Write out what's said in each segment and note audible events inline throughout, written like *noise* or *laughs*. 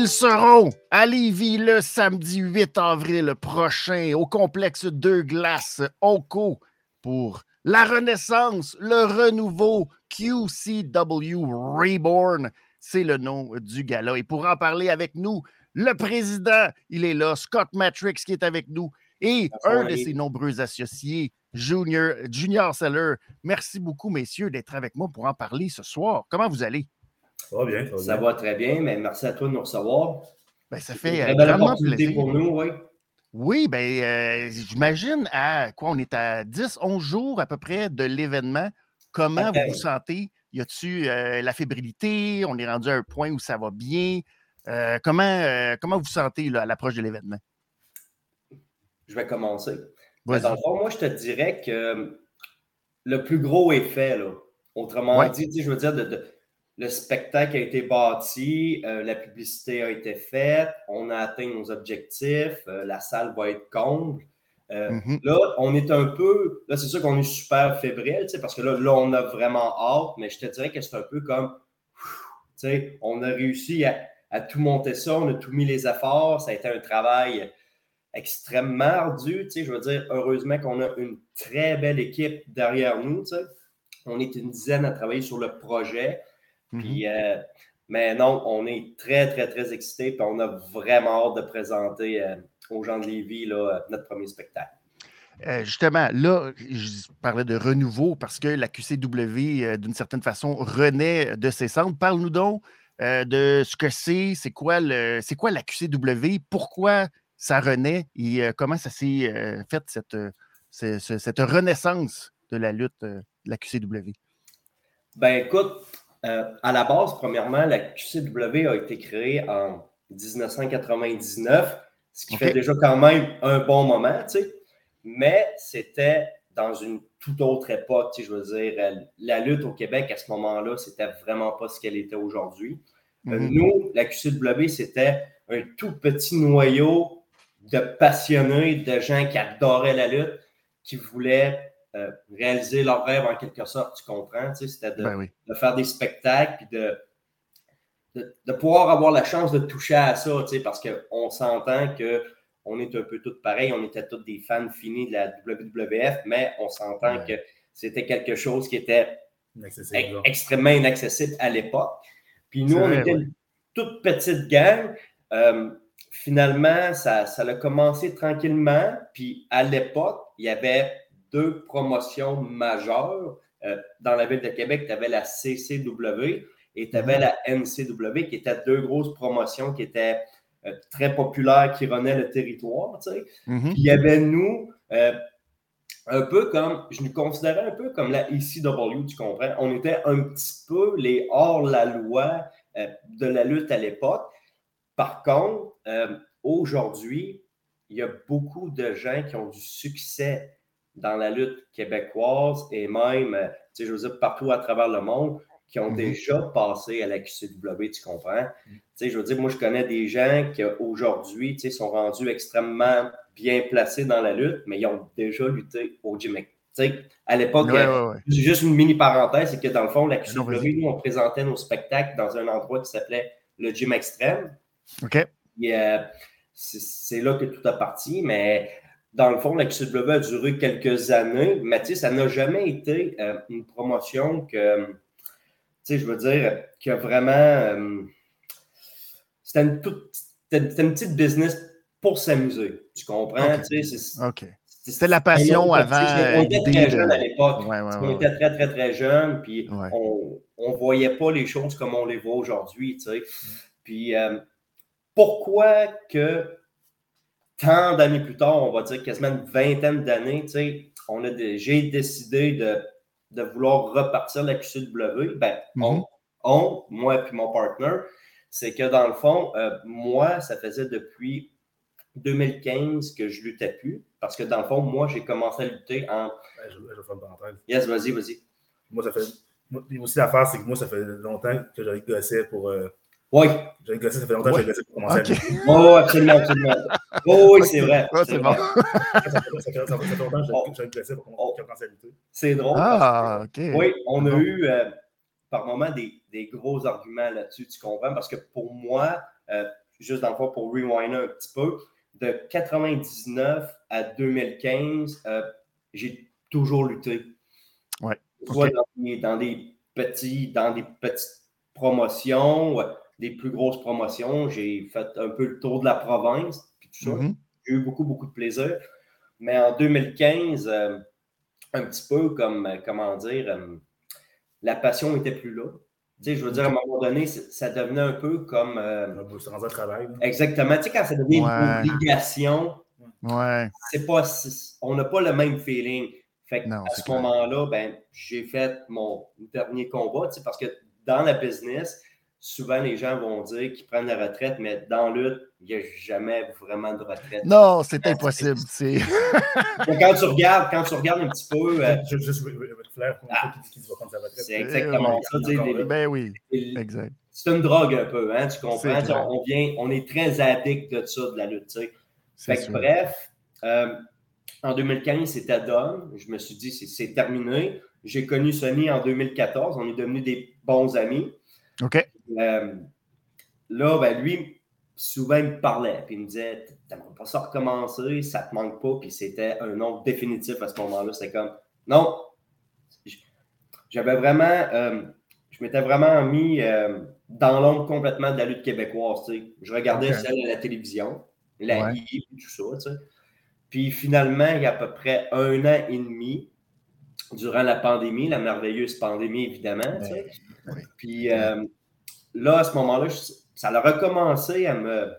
ils seront à Lévis le samedi 8 avril prochain au complexe Deux Glaces Onco pour la renaissance, le renouveau QCW Reborn. C'est le nom du gala. Et pour en parler avec nous, le président, il est là, Scott Matrix qui est avec nous et un de ses nombreux associés, Junior, Junior Seller. Merci beaucoup, messieurs, d'être avec moi pour en parler ce soir. Comment vous allez? Ça va bien. Ça va, très bien, mais merci à toi de nous recevoir. Ben, ça fait une belle opportunité pour nous, oui. Oui, ben, euh, j'imagine à quoi on est à 10, 11 jours à peu près de l'événement. Comment vous vous sentez? Y a-tu euh, la fébrilité? On est rendu à un point où ça va bien? Euh, comment, comment vous vous sentez à l'approche de l'événement? Je vais commencer. Ben, dans le fond, moi, je te dirais que le plus gros effet, là, autrement dit, je veux dire, de le spectacle a été bâti, euh, la publicité a été faite, on a atteint nos objectifs, euh, la salle va être comble. Euh, mm-hmm. Là, on est un peu. Là, c'est sûr qu'on est super fébrile, parce que là, là, on a vraiment hâte, mais je te dirais que c'est un peu comme. On a réussi à, tout monter ça, on a tout mis les efforts, ça a été un travail extrêmement ardu. Je veux dire, heureusement qu'on a une très belle équipe derrière nous. On est une dizaine à travailler sur le projet. Puis, mhm. euh, mais non, on est très, très, très excités. Puis on a vraiment hâte de présenter euh, aux gens de Lévis là, notre premier spectacle. Euh, justement, là, je parlais de renouveau parce que la QCW, d'une certaine façon, renaît de ses cendres. Parle-nous donc de ce que c'est, c'est quoi, le, c'est quoi la QCW, pourquoi ça renaît et comment ça s'est fait, cette, cette, renaissance de la lutte de la QCW. Ben écoute, euh, à la base, premièrement, la QCW a été créée en 1999, ce qui fait déjà quand même un bon moment, tu sais. Mais c'était dans une toute autre époque, tu sais, je veux dire, euh, la lutte au Québec à ce moment-là, c'était vraiment pas ce qu'elle était aujourd'hui. Euh, mhm. Nous, la QCW, c'était un tout petit noyau de passionnés, de gens qui adoraient la lutte, qui voulaient euh, réaliser leur rêve en quelque sorte, tu comprends? C'était ben de, faire des spectacles puis de, de, pouvoir avoir la chance de toucher à ça, parce qu'on s'entend qu'on est un peu tous pareils, on était tous des fans finis de la WWF, mais on s'entend que c'était quelque chose qui était extrêmement inaccessible à l'époque. Puis nous, on était une toute petite gang. Euh, finalement, ça, ça a commencé tranquillement. Puis à l'époque, il y avait deux promotions majeures. Euh, dans la ville de Québec, tu avais la CCW et tu avais mhm. la NCW, qui étaient deux grosses promotions qui étaient euh, très populaires, qui renaient le territoire. Tu sais. Mhm. Puis il y avait nous, euh, un peu comme, je nous considérais un peu comme la ECW, tu comprends? On était un petit peu les hors-la-loi de la lutte à l'époque. Par contre, aujourd'hui, il y a beaucoup de gens qui ont du succès dans la lutte québécoise et même, euh, tu sais, je veux dire, partout à travers le monde qui ont mhm. déjà passé à la QCW, tu comprends? Tu sais, je veux dire, moi, je connais des gens qui aujourd'hui, tu sais, sont rendus extrêmement bien placés dans la lutte, mais ils ont déjà lutté au gym. Tu sais, à l'époque, euh, juste une mini parenthèse, c'est que dans le fond, la QCW, nous, on présentait nos spectacles dans un endroit qui s'appelait le Gym Extrême. OK. Et, euh, c'est là que tout a parti, mais dans le fond, la QCW a duré quelques années, mais ça n'a jamais été euh, une promotion que, tu sais, je veux dire, qui a vraiment. Euh, c'était une, une, petite business pour s'amuser. Tu comprends? OK. C'était la passion avant. On était très jeunes à l'époque. on était très, très, très jeunes, puis on ne voyait pas les choses comme on les voit aujourd'hui. Tu sais. Mm. Puis euh, pourquoi que tant d'années plus tard, on va dire quasiment une vingtaine d'années, on a j'ai décidé de, vouloir repartir la QCW. Ben, mhm. on, moi et mon partner, c'est que dans le fond, euh, moi, ça faisait depuis 2015 que je luttais plus. Parce que dans le fond, moi, j'ai commencé à lutter en. je, vais faire une parenthèse. Yes, vas-y, vas-y. Moi, ça fait. aussi, l'affaire, c'est que moi, ça fait longtemps que j'avais gossé pour. Euh, oui. J'ai gossé, ça fait longtemps que j'ai gossé pour commencer okay. à Oh, absolument, absolument. Oh, oui, c'est vrai. c'est bon. ça, fait, longtemps que j'ai gossé pour commencer à lutter. C'est drôle. Ah, OK. Oui, on a eu euh, par moments des, des, gros arguments là-dessus, tu comprends? Parce que pour moi, euh, juste dans le fond pour rewinder un petit peu, de 99 à 2015, euh, j'ai toujours lutté. Ouais. Soit dans, des, dans, des, petits, dans des petites promotions, des plus grosses promotions. J'ai fait un peu le tour de la province, puis tout ça. Mhm. J'ai eu beaucoup, beaucoup de plaisir. Mais en 2015, euh, un petit peu comme, euh, comment dire, euh, la passion n'était plus là. Tu sais, je veux dire, à un moment donné, ça devenait un peu comme. Euh, un travail. Exactement. Tu sais, quand ça devient Ouais. une obligation, Ouais. c'est pas, on n'a pas le même feeling. Fait que Non, à ce moment-là, ben, j'ai fait mon dernier combat, tu sais, parce que dans la business, souvent les gens vont dire qu'ils prennent la retraite, mais dans lutte, il n'y a jamais vraiment de retraite. Non, c'est impossible. C'est... Donc, *laughs* quand tu regardes, quand tu regardes un petit peu, euh, Flair, Ah. qui, qui va prendre sa retraite. c'est exactement oui. ça. les-. Ben oui, exact. c'est une drogue un peu, hein, tu comprends? Tu. On, vient, on est très addict de ça, de la lutte. Fait que bref, euh, en 2015, c'était done. Je me suis dit, c'est- c'est terminé. J'ai connu Sonny en 2014. On est devenus des bons amis. OK. Euh, là, ben, lui, souvent, il me parlait. Puis il me disait, t'aimerais pas ça recommencer, ça te manque pas. Puis c'était un nom définitif à ce moment-là. C'était comme, non. J'avais vraiment, euh, je m'étais vraiment mis euh, dans l'ombre complètement de la lutte québécoise. Je regardais Ok. celle à la télévision, la Ouais. I, tout ça. Puis finalement, il y a à peu près un an et demi, durant la pandémie, la merveilleuse pandémie, évidemment. Puis euh, là, à ce moment-là, ça a recommencé à me.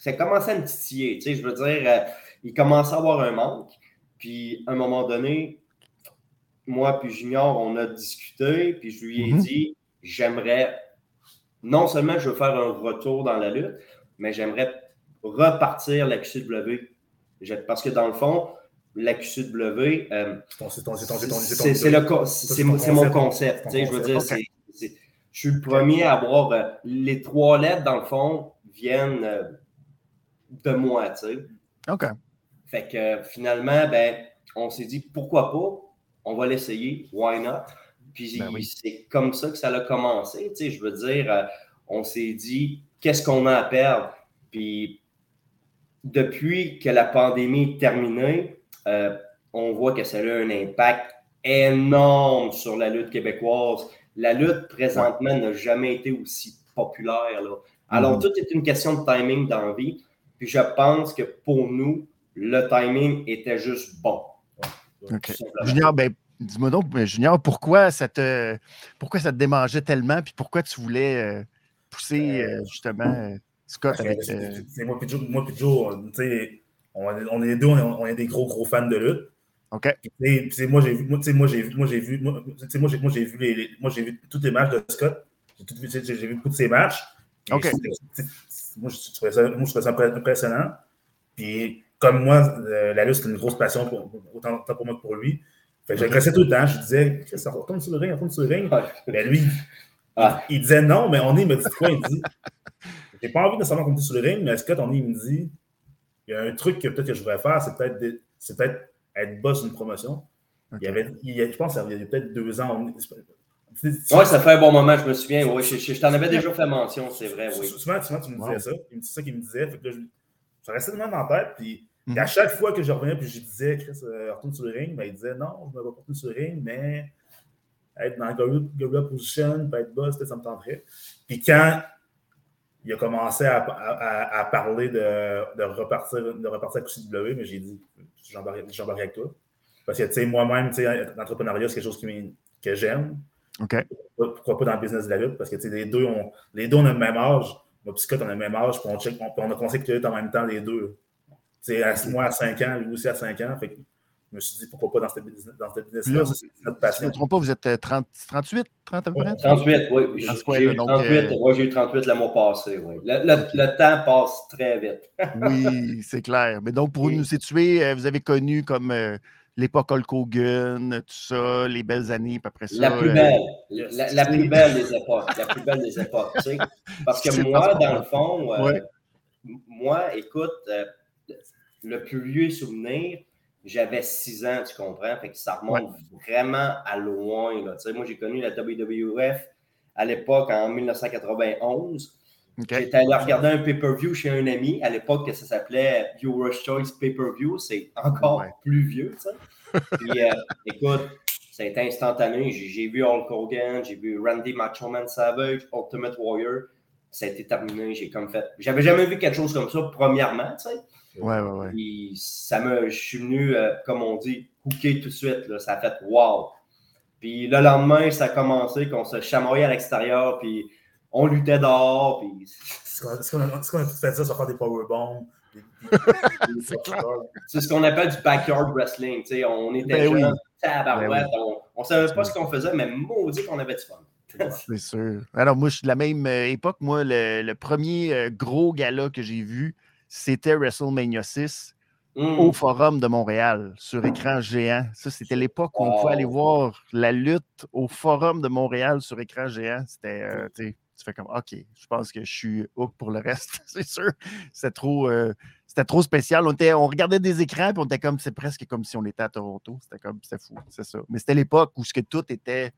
Ça a commencé à me titiller. Tu sais, je veux dire, euh, il commençait à avoir un manque. Puis à un moment donné, moi puis Junior, on a discuté, puis je lui ai Mhm. dit j'aimerais. Non seulement je veux faire un retour dans la lutte, mais j'aimerais repartir la QCW. Parce que dans le fond, la QCW, euh, C'est mon concept. Je veux dire, concept. Je suis le premier à avoir euh, les trois lettres, dans le fond, viennent euh, de moi. tu sais. OK. Fait que euh, finalement, ben, on s'est dit pourquoi pas, on va l'essayer, why not? Puis Ben oui. c'est comme ça que ça a commencé. tu sais, Je veux dire, on s'est dit qu'est-ce qu'on a à perdre? Puis depuis que la pandémie est terminée, euh, on voit que ça a eu un impact énorme sur la lutte québécoise. La lutte présentement n'a jamais été aussi populaire. Là. Alors, tout est une question de timing dans la vie. Puis je pense que pour nous, le timing était juste bon. Junior, ben, dis-moi donc, Junior, pourquoi ça te pourquoi ça te démangeait tellement, puis pourquoi tu voulais euh, pousser euh, justement euh, Scott avec. C'est- euh, moi Joe, on, tu sais, on, est- on est les deux, on est, on est des gros, gros fans de lutte. OK. Puis, tu sais, puis, tu sais, moi, j'ai vu, moi, moi, j'ai vu, moi, j'ai vu, moi, moi, j'ai, les, les- moi, j'ai vu tous les matchs de Scott. J'ai, vu- j'ai, j'ai vu beaucoup de ses matchs. OK. Moi, je trouvais ça, moi, je trouvais ça impressionnant. Puis, comme moi, euh, la lutte, c'est une grosse passion, pour, autant, autant pour moi que pour lui. Fait que je le connaissais tout le temps. Je disais, Chris, on retourne sur le ring, on retourne sur le ring. Mais lui, Ah. il disait non, mais on est, il me dit quoi? Il dit, j'ai pas envie nécessairement qu'on me dise sur le ring, mais Scott, on est, il me dit, il y a un truc que peut-être que je voudrais faire, c'est peut-être, c'est peut-être être boss d'une promotion. Il y avait, il y a- je pense qu'il y a peut-être deux ans. Ouais, ça fait un bon moment, je me souviens. Ouais, je, je- je t'en avais déjà fait mention, c'est vrai, oui. Souvent, souvent, tu me disais Wow. ça. Il me disait ça qu'il me disait. Fait que là, je, ça restait de même en tête. Puis, Mhm. à chaque fois que je revenais, puis je disais, Chris, euh, retourne sur le ring, ben, il disait, non, je ne vais pas retourner sur le ring, mais être dans la position, puis être boss, peut-être ça me tenterait. Puis quand il a commencé à, à- à- à parler de, de repartir, de repartir à QCW, mais j'ai dit, j'embarque avec toi. Parce que, tu sais, moi-même, tu sais, l'entrepreneuriat, c'est quelque chose qui que j'aime. OK. Pourquoi pas dans le business de la lutte? Parce que, tu sais, les deux, ont, les deux, on a le même âge. Moi, Scott, on a le même âge, puis on, check, on, on a la lutte en même temps, les deux. Tu sais, moi à 5 ans, lui aussi à 5 ans. Fait que je me suis dit, pourquoi pas dans ce business-là? Si je ne me trompe pas, vous êtes euh, 30, 38, 30 à peu près? 38, oui. J'ai coin-là, j'ai eu donc, 38, euh, ouais, eu 38 le mois passé, oui. Le, le- le temps passe très vite. *laughs* Oui, c'est clair. Mais donc, pour Oui. nous situer, euh, vous avez connu comme euh, l'époque Hulk Hogan, tout ça, les belles années, puis après ça. La plus euh, belle. *laughs* La, la plus belle des époques. La plus belle des époques. tu sais. Parce que *laughs* moi, dans le fond, euh, Ouais. moi, écoute, euh, le plus vieux souvenir, j'avais 6 ans, tu comprends? Fait que ça remonte vraiment à loin. Là. Moi, j'ai connu la WWF à l'époque en 1991. J'étais allé regarder un pay-per-view chez un ami. À l'époque, ça s'appelait Viewer's Choice Pay-per-view. C'est encore plus vieux, ça. Puis, euh, écoute, ça a été instantané. J'ai vu Hulk Hogan, j'ai vu Randy Macho Man Savage, Ultimate Warrior. Ça a été terminé. J'ai comme fait. J'avais jamais vu quelque chose comme ça, premièrement, tu sais. Ouais, ouais, ouais. Puis ça me, je suis venu, euh, comme on dit, hooker tout de suite. Là. Ça a fait wow. Puis le lendemain, ça a commencé qu'on se chamoyait à l'extérieur, puis on luttait dehors. Puis... Est-ce qu'on a, a, tout fait ça, ça faire des powerbombs? *laughs* c'est ce qu'on appelle du backyard wrestling. sais On était ben jeunes, tabarouette, ben on ne savait pas ce qu'on faisait, mais maudit qu'on avait du fun. *laughs* c'est sûr. Alors, moi, je suis de la même euh, époque. Moi, le, premier euh, gros gala que j'ai vu, c'était WrestleMania 6 au mmh. Forum de Montréal sur écran géant. Ça, c'était l'époque où on pouvait aller voir la lutte au Forum de Montréal sur écran géant. C'était, euh, tu fais comme, OK, je pense que je suis hook pour le reste, *laughs* c'est sûr. C'était trop, euh, c'était trop spécial. On, était, on regardait des écrans et on était comme, c'est presque comme si on était à Toronto. C'était comme, c'était fou, c'est ça. Mais c'était l'époque où ce que tout était,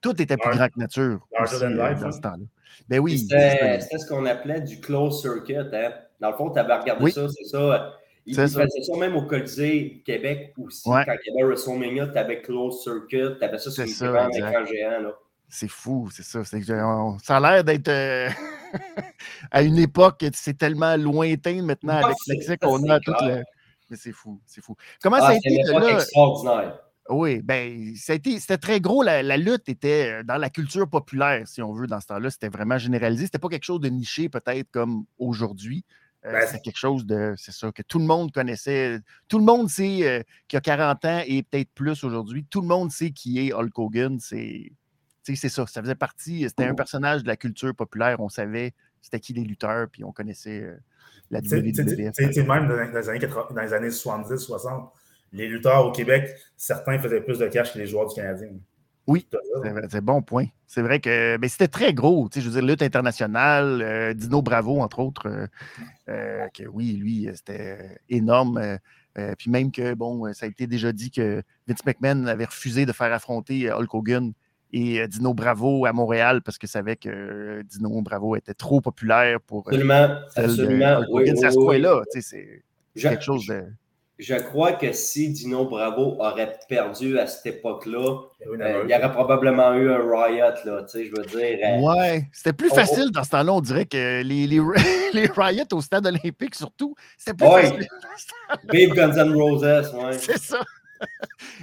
tout était plus grand que nature. Aussi, euh, dans hein. ce temps-là. Ben oui. C'était ce qu'on appelait du closed circuit. Hein. Dans le fond, tu avais regardé ça, c'est ça il, faisait ça. même au Colisée Québec aussi. Quand il y avait WrestleMania, tu avais Close Circuit, tu avais ça sur une grande écran géant. Là. C'est fou, c'est ça. ça a l'air d'être euh, *laughs* à une époque, c'est tellement lointain maintenant avec l'accès qu'on a à toute la... Mais c'est fou, c'est fou. Comment ah, ça a été là? extraordinaire. Oui, ben, c'était très gros. La, la, lutte était euh, dans la culture populaire, si on veut, dans ce temps-là. C'était vraiment généralisé. C'était pas quelque chose de niché, peut-être, comme aujourd'hui. Euh, ben, c'est quelque chose de, c'est ça, que tout le monde connaissait. Tout le monde sait euh, qu'il a 40 ans et peut-être plus aujourd'hui. Tout le monde sait qui est Hulk Hogan. C'est, c'est ça. Ça faisait partie. C'était un personnage de la culture populaire. On savait c'était qui les lutteurs, puis on connaissait euh, la WWF. Même dans les années, dans les années 70-60, les lutteurs au Québec, certains faisaient plus de cash que les joueurs du Canadien. Oui, c'est un bon point. C'est vrai que mais c'était très gros. Je veux dire, lutte internationale, euh, Dino Bravo, entre autres, euh, euh, que oui, lui, c'était énorme. puis même que, bon, ça a été déjà dit que Vince McMahon avait refusé de faire affronter Hulk Hogan et Dino Bravo à Montréal parce que savait que Dino Bravo était trop populaire pour. Absolument, absolument. Oui, oui, oui, là, c'est quelque chose de je crois que si Dino Bravo aurait perdu à cette époque-là, euh, il y aurait probablement eu un riot, là, tu sais, je veux dire. Euh, ouais, c'était plus oh, oh. facile dans ce temps-là, on dirait que les, les, *laughs* les riots au stade olympique, surtout, c'était plus facile. *laughs* Babe Guns N' Roses, ouais. C'est ça.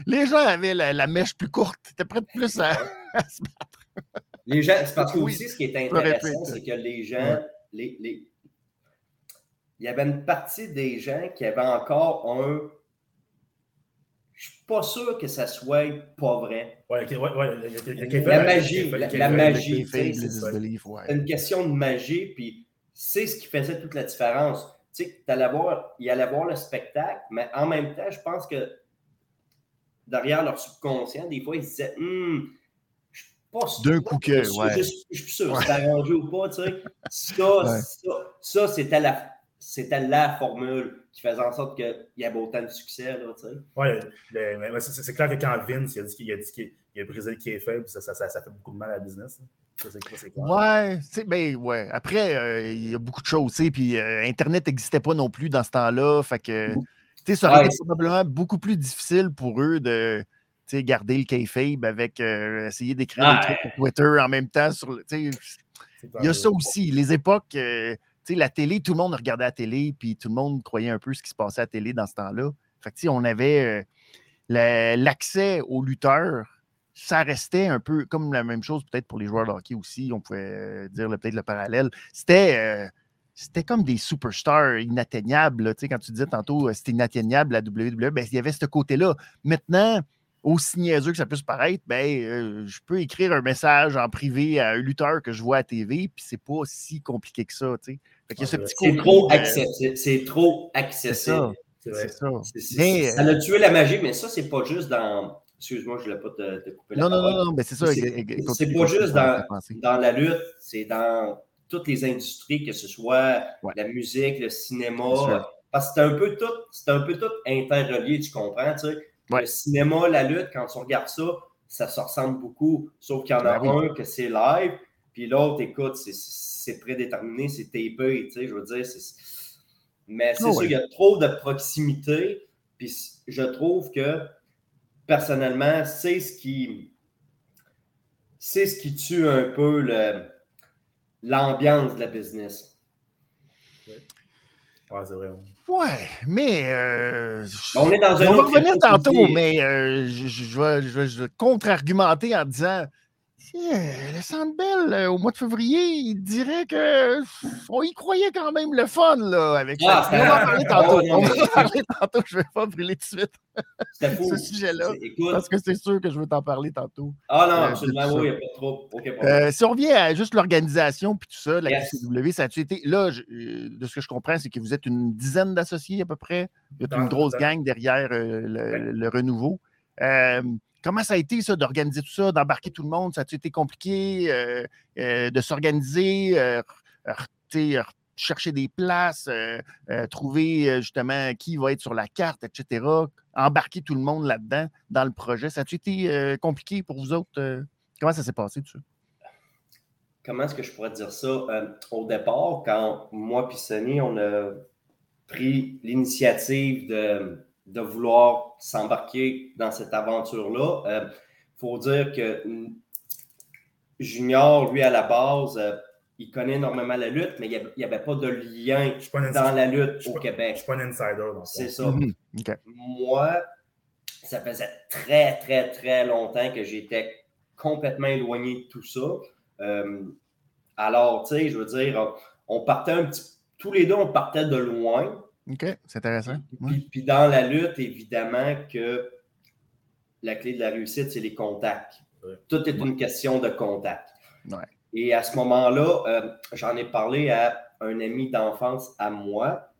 Les gens avaient la, mèche plus courte, étaient prêts plus *laughs* à, se battre. Les gens, c'est parce que aussi, ce qui est intéressant, c'est que les gens, les, les, il y avait une partie des gens qui avaient encore un. Je ne suis pas sûr que ça soit pas vrai. Ouais, ouais, ouais, la magie, la, magie, c'est une question de magie, puis c'est ce qui faisait toute la différence. Tu sais, allais voir, il allait voir le spectacle, mais en même temps, je pense que derrière leur subconscient, des fois, ils se disaient hum, je suis pas sûr. Deux coups ouais. Je, suis sûr, c'est arrangé ou pas, tu sais. Ça, ça, ça c'était la c'était la formule qui faisait en sorte qu'il y avait autant de succès. Oui, c'est clair que quand Vince il a dit qu'il a, a brisé le qui est faible, ça, ça, ça, fait beaucoup de mal à la business. Ouais, ben, ouais. Après, euh, il y a beaucoup de choses, puis euh, Internet n'existait pas non plus dans ce temps-là. Fait que, ça aurait été probablement beaucoup plus difficile pour eux de garder le kayfabe avec euh, essayer d'écrire des trucs sur Twitter en même temps. Sur, il y a ça aussi. Les époques la télé, tout le monde regardait la télé, puis tout le monde croyait un peu ce qui se passait à la télé dans ce temps-là. Fait que, on avait euh, l'accès aux lutteurs, ça restait un peu comme la même chose peut-être pour les joueurs de hockey aussi, on pouvait euh, dire peut-être le parallèle. C'était euh, c'était comme des superstars inatteignables. quand tu disais tantôt c'était inatteignable la WWE, ben, il y avait ce côté-là. Maintenant, aussi niaiseux que ça puisse paraître, ben, je peux écrire un message en privé à un lutteur que je vois à TV, puis c'est pas si compliqué que ça. Tu c'est trop, accessible. C'est trop accessible. C'est ça. ça a tué la magie, mais ça, c'est pas juste dans. Excuse-moi, je ne voulais pas te, couper la non, Non, non, non, mais c'est ça. C'est pas juste dans, dans, la lutte, c'est dans toutes les industries, que ce soit la musique, le cinéma. Parce que c'est un peu tout, c'est un peu tout interrelié, tu comprends, tu sais. Le cinéma, la lutte, quand on regarde ça, ça se ressemble beaucoup. Sauf qu'il y en a ben un que c'est live, Puis l'autre, écoute, c'est prédéterminé, c'est tapé, tu sais, je veux dire, Mais c'est ah sûr, il y a trop de proximité. Puis je trouve que, personnellement, c'est ce qui... C'est ce qui tue un peu l'ambiance de la business. Ouais, c'est vrai. Ouais, mais. Euh, on est dans un On va revenir tantôt, mais euh, je, je, je vais contre-argumenter en disant le Centre Bell, euh, au mois de février, il dirait qu'on y croyait quand même le fun là, avec ah, ça. On va en parler tantôt. on va en parler tantôt. Je ne vais pas brûler tout de suite *laughs* ce sujet-là. Parce que c'est sûr que je veux t'en parler tantôt. Ah non, euh, absolument, oui, il n'y a pas trop. euh, si on revient à juste l'organisation puis tout ça, la yes. Ça a-tu été. Là, euh, de ce que je comprends, c'est que vous êtes une dizaine d'associés à peu près. Il y a une grosse gang derrière le, le, renouveau. Comment ça a été, ça, d'organiser tout ça, d'embarquer tout le monde? Ça a été compliqué euh, euh, de s'organiser, euh, chercher des places, trouver justement qui va être sur la carte, etc. Embarquer tout le monde là-dedans, dans le projet. Ça a été compliqué pour vous autres? comment ça s'est passé, tout ça? Comment est-ce que je pourrais dire ça? au départ, quand moi et Sonny, on a pris l'initiative de de vouloir s'embarquer dans cette aventure-là. Il euh, faut dire que Junior, lui, à la base, euh, il connaît énormément la lutte, mais il n'y avait, pas de lien dans la lutte au Québec. Je ne suis pas un insider. C'est ça. Mhm. Moi, ça faisait très, très, très longtemps que j'étais complètement éloigné de tout ça. Euh, alors, tu sais, je veux dire, on partait un petit... Tous les deux, on partait de loin. OK, c'est intéressant. Puis, dans la lutte, évidemment que la clé de la réussite, c'est les contacts. Tout est une question de contact. Et à ce moment-là, euh, j'en ai parlé à un ami d'enfance à moi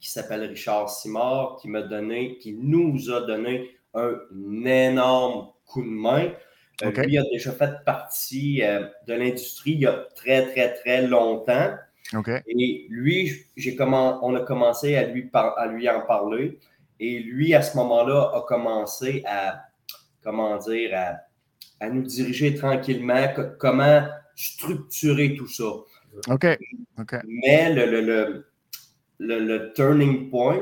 qui s'appelle Richard Simard, qui m'a donné, qui nous a donné un énorme coup de main. Euh, lui a déjà fait partie euh, de l'industrie il y a très, très, très longtemps. Et lui, j'ai comment, on a commencé à lui, à lui en parler. Et lui, à ce moment-là, a commencé à, comment dire, à, nous diriger tranquillement, comment structurer tout ça. OK. Mais le, le, le, le, turning point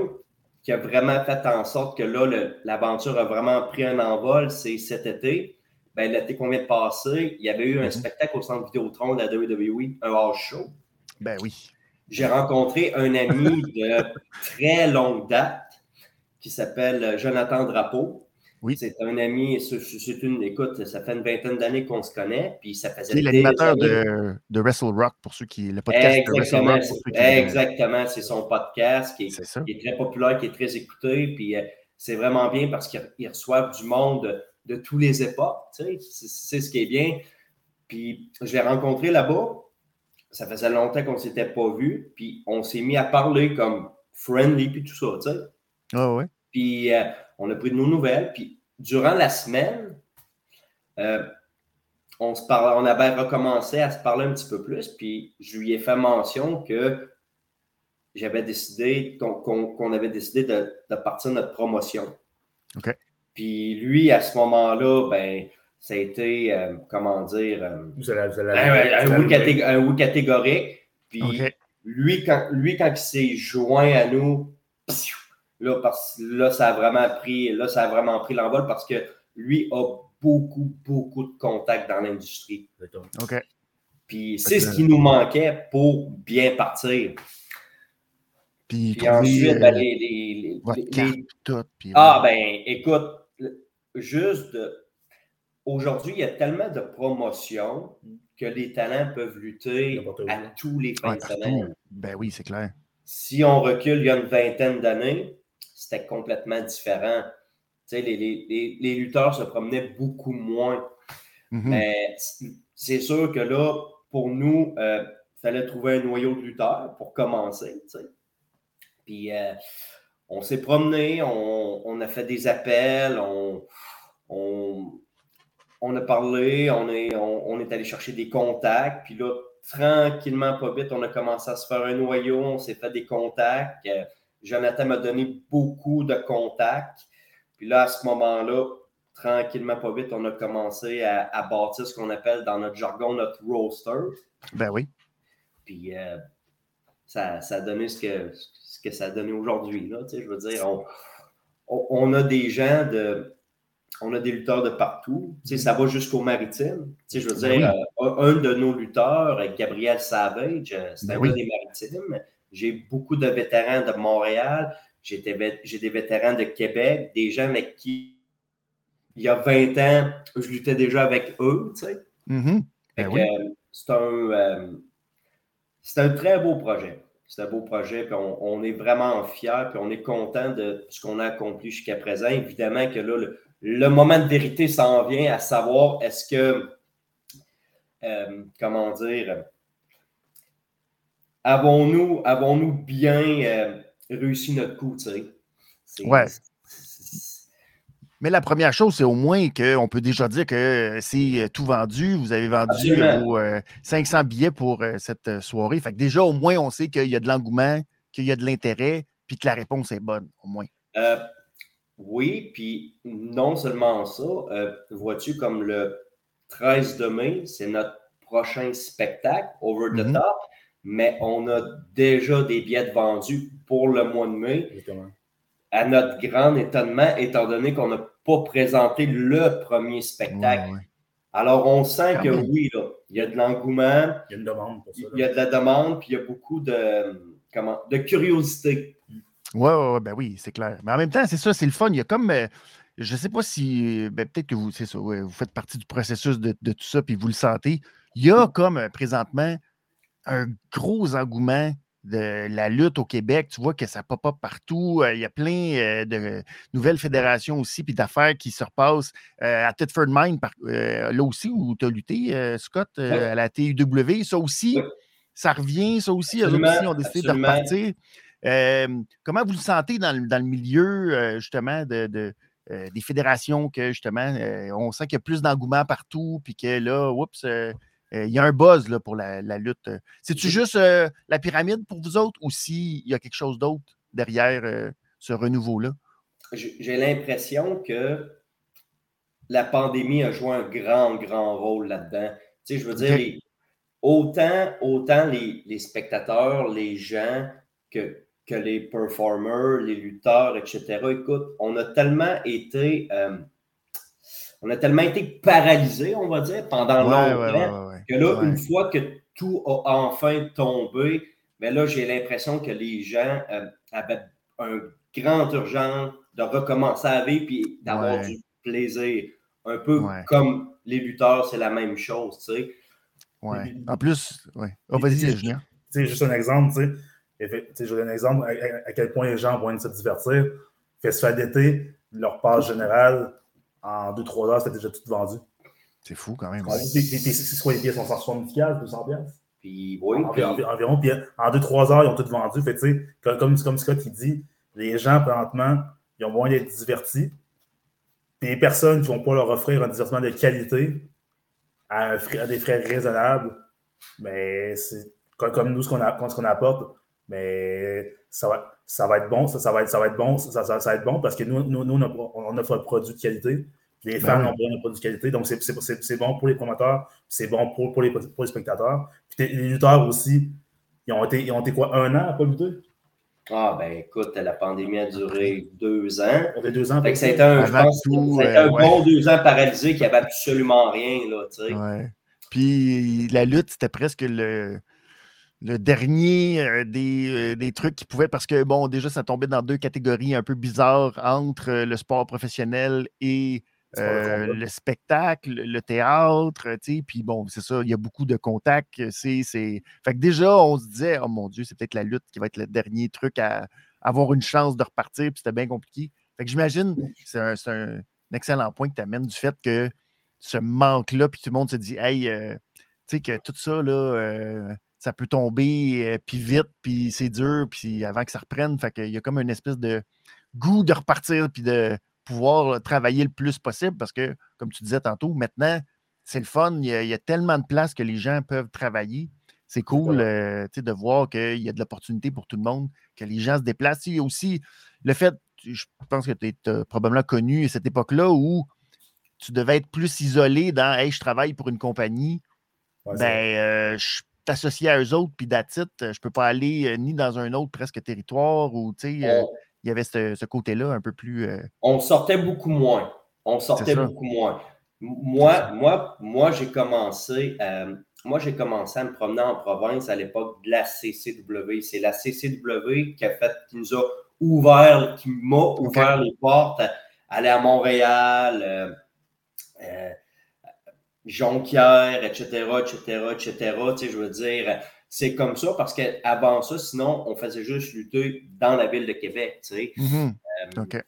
qui a vraiment fait en sorte que là, l'aventure a vraiment pris un envol, c'est cet été. Ben, l'été qu'on vient de passer, il y avait eu un mm-hmm. spectacle au centre Vidéotron de la WWE, un house show. Ben oui. J'ai rencontré un ami *laughs* de très longue date qui s'appelle Jonathan Drapeau. Oui. C'est un ami, c'est une, écoute, ça fait une vingtaine d'années qu'on se connaît, puis ça faisait. L'animateur de, de, Wrestle Rock pour ceux qui. Le podcast Exactement, exactement, c'est son podcast qui est, très populaire, qui est très écouté, puis euh, c'est vraiment bien parce qu'il reçoit du monde de, tous les époques, tu sais, c'est ce qui est bien. Puis je l'ai rencontré là-bas, ça faisait longtemps qu'on ne s'était pas vu, puis on s'est mis à parler comme friendly, puis tout ça, tu sais. Ah ouais. Puis euh, on a pris de nos nouvelles, puis durant la semaine, euh, on, se parlait, on avait recommencé à se parler un petit peu plus, puis je lui ai fait mention que j'avais décidé, qu'on avait décidé de, de, partir notre promotion. OK. Puis lui, à ce moment-là, ben, ça a été, euh, comment dire, un, oui catégorique. Puis lui, quand, lui, quand il s'est joint à nous, là, parce, là, ça a vraiment pris, là, ça a vraiment pris l'envol parce que lui a beaucoup, beaucoup de contacts dans l'industrie. OK. Puis c'est ce qui nous manquait pour bien partir. Puis, ensuite, ben, les, Ah, ben, écoute, juste de aujourd'hui, il y a tellement de promotions que les talents peuvent lutter à tous les fins de semaine. Ben oui, c'est clair. Si on recule il y a une vingtaine d'années, c'était complètement différent. Tu sais, les, lutteurs se promenaient beaucoup moins. Mm-hmm. Mais c'est sûr que là, pour nous, il euh, fallait trouver un noyau de lutteurs pour commencer. Tu sais. Puis euh, on s'est promené, on, a fait des appels, on, on a parlé, on est, on, est allé chercher des contacts, puis là, tranquillement, pas vite, on a commencé à se faire un noyau, on s'est fait des contacts. Euh, Jonathan m'a donné beaucoup de contacts. Puis là, à ce moment-là, tranquillement, pas vite, on a commencé à, bâtir ce qu'on appelle dans notre jargon notre roster. Ben oui. Puis euh, ça, a donné ce que, ce que ça a donné aujourd'hui. Je veux dire, on, a des gens de. On a des lutteurs de partout. ça va jusqu'au maritime. je veux ben dire, euh, un de nos lutteurs, Gabriel Savage, euh, c'est ben un des maritimes. J'ai beaucoup de vétérans de Montréal. J'ai des vétérans de Québec, des gens avec qui il y a 20 ans, je luttais déjà avec eux. Mm-hmm. Ben euh, c'est un, euh, un, très beau projet. C'est un beau projet, puis on, est vraiment fiers, puis on est content de ce qu'on a accompli jusqu'à présent. Évidemment que là, le, moment de vérité s'en vient à savoir est-ce que, euh, comment dire, avons-nous avons bien réussi notre coup, tu sais? Ouais. Mais la première chose, c'est au moins qu'on peut déjà dire que c'est euh, tout vendu. Vous avez vendu 500 euh, billets pour euh, cette soirée. Fait que déjà, au moins, on sait qu'il y a de l'engouement, qu'il y a de l'intérêt, puis que la réponse est bonne, au moins. Oui, puis non seulement ça. Vois-tu, comme le 13 de mai, c'est notre prochain spectacle, Over the mm-hmm. Top, mais on a déjà des billets vendus pour le mois de mai à notre grand étonnement, étant donné qu'on n'a pas présenté le premier spectacle. Alors, on sent que oui, il y a de l'engouement. Il y a une demande pour ça. Il y a de la demande, puis il y a beaucoup de, comment, de curiosité. Oui, ouais, ben oui, c'est clair. Mais en même temps, c'est ça, c'est le fun. Il y a comme. Euh, je ne sais pas si. Ben, peut-être que vous, c'est ça, vous faites partie du processus de, de, tout ça, puis vous le sentez. Il y a comme euh, présentement un gros engouement de la lutte au Québec. Tu vois que ça pop up partout. Euh, il y a plein de nouvelles fédérations aussi, puis d'affaires qui se repassent à Thetford Mine, là aussi, où tu as lutté, Scott, à la TUW. Ça aussi, ça revient. Ça aussi, eux aussi ont décidé de repartir. Comment vous le sentez dans le, milieu, justement, de, des fédérations que, justement, on sent qu'il y a plus d'engouement partout, puis que là, oups, euh, il y a un buzz là, pour la, lutte? C'est-tu juste la pyramide pour vous autres ou s'il y a quelque chose d'autre derrière ce renouveau-là? J'ai l'impression que la pandémie a joué un grand, grand rôle là-dedans. Tu sais, je veux dire, autant, autant les, spectateurs, les gens que, que les performers, les lutteurs, etc. Écoute, on a tellement été on a tellement été paralysés, on va dire, pendant longtemps, que là, une fois que tout a enfin tombé, mais là, j'ai l'impression que les gens euh, avaient un grand urgence de recommencer à vivre et d'avoir du plaisir. Un peu comme les lutteurs, c'est la même chose, tu sais. Ouais. En plus, oui. Oh, vas-y, sais, juste un exemple, tu sais. Je donne un exemple à, quel point les gens vont se divertir. Festival d'été, leur passe générale, en 2-3 heures, c'était déjà tout vendu. C'est fou quand même. C'est quoi les pièces? 170 pièces, 200 pièces? Puis, oui. Environ. Puis, en 2-3 heures, ils ont tout vendu. Fait, comme, comme, comme Scott il dit, les gens, présentement, ils ont moyen d'être divertis. Puis les personnes qui ne vont pas leur offrir un divertissement de qualité à, des frais raisonnables, mais ben, c'est comme, nous, ce qu'on apporte, mais ça va, ça va être bon, ça, ça, va, être, ça va être bon, ça, ça, va être bon parce que nous, nous, nous on, offre un produit de qualité. Les ben fans ont besoin d'un produit de qualité, donc c'est bon pour les promoteurs, c'est bon pour, pour, les, pour les spectateurs. Puis les lutteurs aussi, ils ont été, ils ont été quoi, un an à pas lutter? Ah, ben écoute, la pandémie a duré deux ans. Ça fait deux ans. Fait que ça a été un, tout, un bon deux ans paralysé qui avait absolument rien, là, tu sais. Ouais. Puis la lutte, c'était presque le le dernier euh, euh, des, trucs qui pouvaient, parce que bon, déjà, ça tombait dans deux catégories un peu bizarres entre euh, le sport professionnel et le spectacle, le théâtre, tu sais, puis bon, c'est ça, il y a beaucoup de contacts. C'est, Fait que déjà, on se disait, oh mon Dieu, c'est peut-être la lutte qui va être le dernier truc à, avoir une chance de repartir, puis c'était bien compliqué. Fait que j'imagine, c'est un, excellent point que tu amènes du fait que ce manque-là, puis tout le monde se dit, hey, tu sais, que tout ça, là, ça peut tomber euh, puis vite, puis c'est dur, puis avant que ça reprenne. Fait qu'il y a comme une espèce de goût de repartir puis de pouvoir travailler le plus possible parce que, comme tu disais tantôt, maintenant, c'est le fun. Il y, a, tellement de places que les gens peuvent travailler. C'est cool euh, de voir qu'il y a de l'opportunité pour tout le monde, que les gens se déplacent. Il y a aussi le fait, je pense que tu as probablement connu cette époque-là où tu devais être plus isolé dans Hey, je travaille pour une compagnie. ben, euh, je t'associer à eux autres, puis d'attitude, je peux pas aller euh, ni dans un autre presque territoire ou, tu sais, il y avait ce, côté-là un peu plus. On sortait beaucoup moins. On sortait beaucoup moins. Moi, moi, moi j'ai commencé, moi, j'ai commencé à me promener en province à l'époque de la CCW. C'est la CCW qui a fait, qui nous a ouvert, qui m'a ouvert les portes aller à Montréal, euh, euh, Jonquière, etc., etc., etc. Tu sais, je veux dire, c'est comme ça parce qu'avant ça, sinon, on faisait juste lutter dans la ville de Québec, tu sais. Mm-hmm. Euh,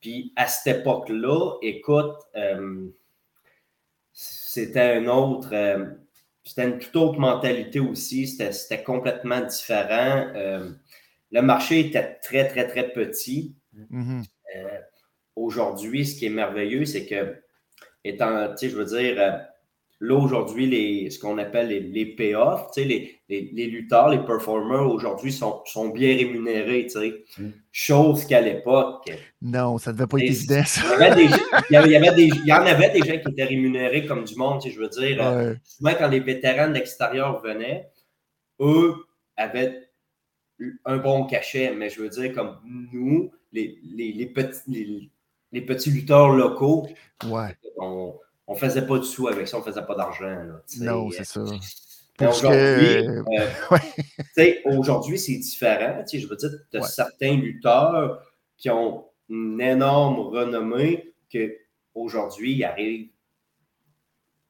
puis à cette époque-là, écoute, c'était un autre c'était une toute autre mentalité aussi. C'était complètement différent. Euh, le marché était très, très, très petit. Mm-hmm. Euh, aujourd'hui, ce qui est merveilleux, c'est que, étant, tu sais, je veux dire, euh, Là, aujourd'hui, ce qu'on appelle les, les payoffs, les, les, les, lutteurs, les performers, aujourd'hui, sont, sont, bien rémunérés. Mm. Chose qu'à l'époque. Non, ça ne devait pas être évident, ça. Il y, avait des, il y en avait des gens qui étaient rémunérés comme du monde. Je veux dire, euh, souvent, quand les vétérans de l'extérieur venaient, eux avaient un bon cachet. Mais je veux dire, comme nous, les, les petits, les, petits lutteurs locaux, ouais on faisait pas du sous avec ça, on faisait pas d'argent. Non, c'est ça. *laughs* Aujourd'hui, c'est différent. Je veux dire, tu as certains lutteurs qui ont une énorme renommée qu'aujourd'hui, ils arrivent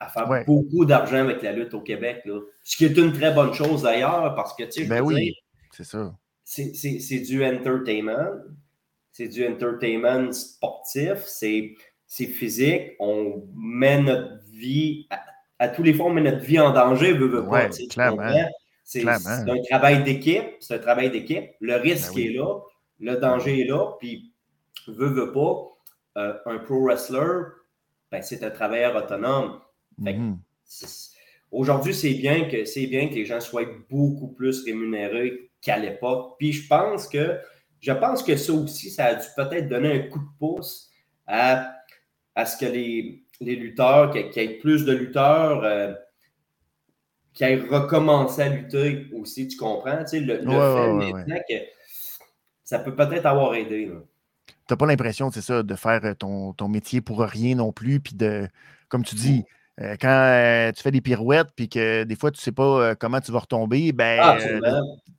à faire beaucoup d'argent avec la lutte au Québec. Ce qui est une très bonne chose d'ailleurs, parce que, tu sais, ben oui, c'est ça. C'est du entertainment. C'est du entertainment sportif. C'est physique, on met notre vie, à, tous les fois, on met notre vie en danger, veut, veut pas. C'est un travail d'équipe, c'est un travail d'équipe. Le risque ben est là, le danger est là, puis veut, veut pas, euh, un pro wrestler, ben, c'est un travailleur autonome. Mm-hmm. Aujourd'hui, c'est bien que c'est bien que les gens soient beaucoup plus rémunérés qu'à l'époque. Puis je pense que je pense que ça aussi, ça a dû peut-être donner un coup de pouce à à ce que les, lutteurs, qu'il y ait plus de lutteurs euh, qui aient recommencé à lutter aussi, tu comprends? Tu sais, le, fait maintenant que ça peut peut-être avoir aidé. Tu n'as pas l'impression, c'est ça, de faire euh, ton, métier pour rien non plus, puis de, comme tu dis, euh, quand tu fais des pirouettes, puis que des fois, tu ne sais pas comment tu vas retomber, ben, ah,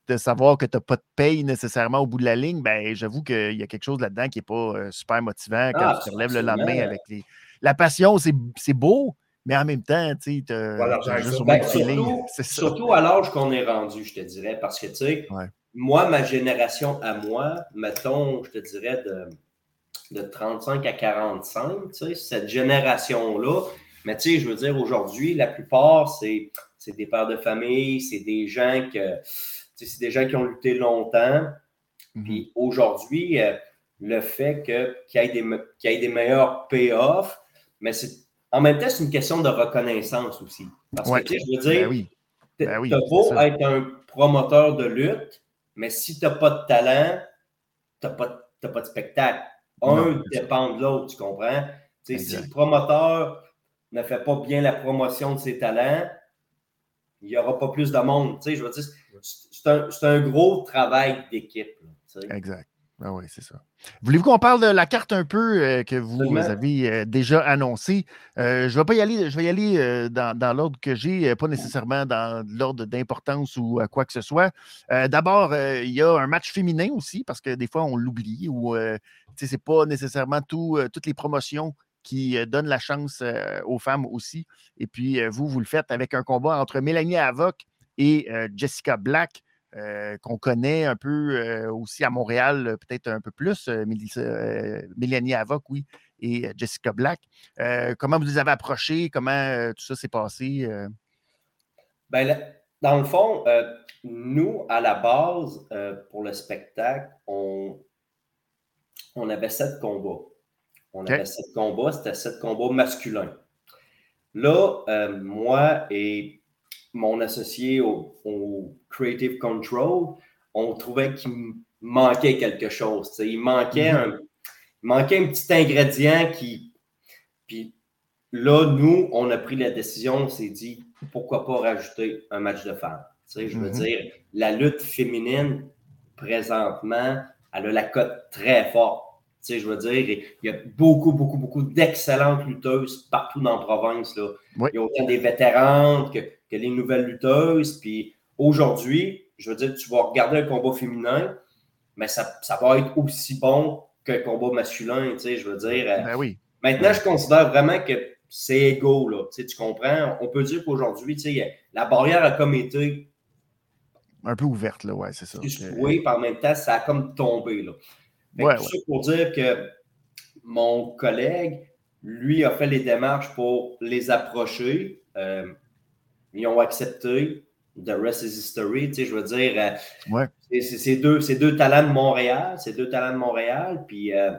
de, savoir que tu n'as pas de paye nécessairement au bout de la ligne, ben, j'avoue qu'il y a quelque chose là-dedans qui n'est pas super motivant quand ah, tu te relèves le lendemain avec les. La passion, c'est beau, mais en même temps, tu sais, ben, surtout, surtout, à l'âge qu'on est rendu, je te dirais, parce que, tu sais, moi, ma génération à moi, mettons, je te dirais, de, de 35 à 45, tu sais, cette génération-là, mais tu sais, je veux dire, aujourd'hui, la plupart, c'est des pères de famille, c'est des gens que c'est des gens qui ont lutté longtemps. Mhm. Puis aujourd'hui, euh, le fait qu'il y, ait des, y ait des meilleurs payoffs, mais en même temps, c'est une question de reconnaissance aussi. Parce que, je veux dire, ben oui. Ben beau être un promoteur de lutte, mais si tu n'as pas de talent, tu n'as pas, pas, de spectacle. Un dépend de l'autre, tu comprends? si le promoteur ne fait pas bien la promotion de ses talents, il n'y aura pas plus de monde. Tu sais, je veux dire, c'est un, un, gros travail d'équipe. Exact. Ah oui, c'est ça. Voulez-vous qu'on parle de la carte un peu euh, que vous avez euh, déjà annoncée? Euh, je vais pas y aller, je vais y aller dans, dans l'ordre que j'ai, pas nécessairement dans l'ordre d'importance ou à quoi que ce soit. D'abord, il y a un match féminin aussi, parce que des fois, on l'oublie ou ce n'est pas nécessairement tout, toutes les promotions qui donnent la chance aux femmes aussi. Et puis, vous, vous le faites avec un combat entre Mélanie Avoc et Jessica Black. Euh, qu'on connaît un peu euh, aussi à Montréal, peut-être un peu plus, euh, Mélanie Avoc, oui, et Jessica Black. comment vous les avez approchés? Comment tout ça s'est passé? Ben, dans le fond, nous, à la base, pour le spectacle, on, on avait sept combats. On avait sept combats, c'était sept combats masculins. Là, moi et mon associé au, Creative Control, on trouvait qu'il manquait quelque chose. Il manquait, mm-hmm. un, manquait un petit ingrédient qui. Puis là, nous, on a pris la décision, on s'est dit, pourquoi pas rajouter un match de femmes? Tu sais, je veux Mhm. dire, la lutte féminine, présentement, elle a la cote très forte. Tu sais, je veux dire, il y a beaucoup, beaucoup, beaucoup d'excellentes lutteuses partout dans la province. Là. Oui. Il y a autant des vétérantes que, que les nouvelles lutteuses. Puis aujourd'hui, je veux dire, tu vas regarder un combat féminin, mais ça, ça va être aussi bon qu'un combat masculin. Tu sais, je veux dire, euh, Ben oui. Maintenant, je considère vraiment que c'est égaux, là. Tu, sais, tu comprends? On peut dire qu'aujourd'hui, tu sais, la barrière a comme été Un peu ouverte, là, ouais, c'est ça. oui, par même temps, ça a comme tombé, là. Ouais, tout ouais. ça pour dire que mon collègue, lui, a fait les démarches pour les approcher. Euh, ils ont accepté. The rest is history. Tu sais, je veux dire, euh, Ouais. c'est- deux, deux talents de Montréal. C'est deux talents de Montréal. Puis, euh,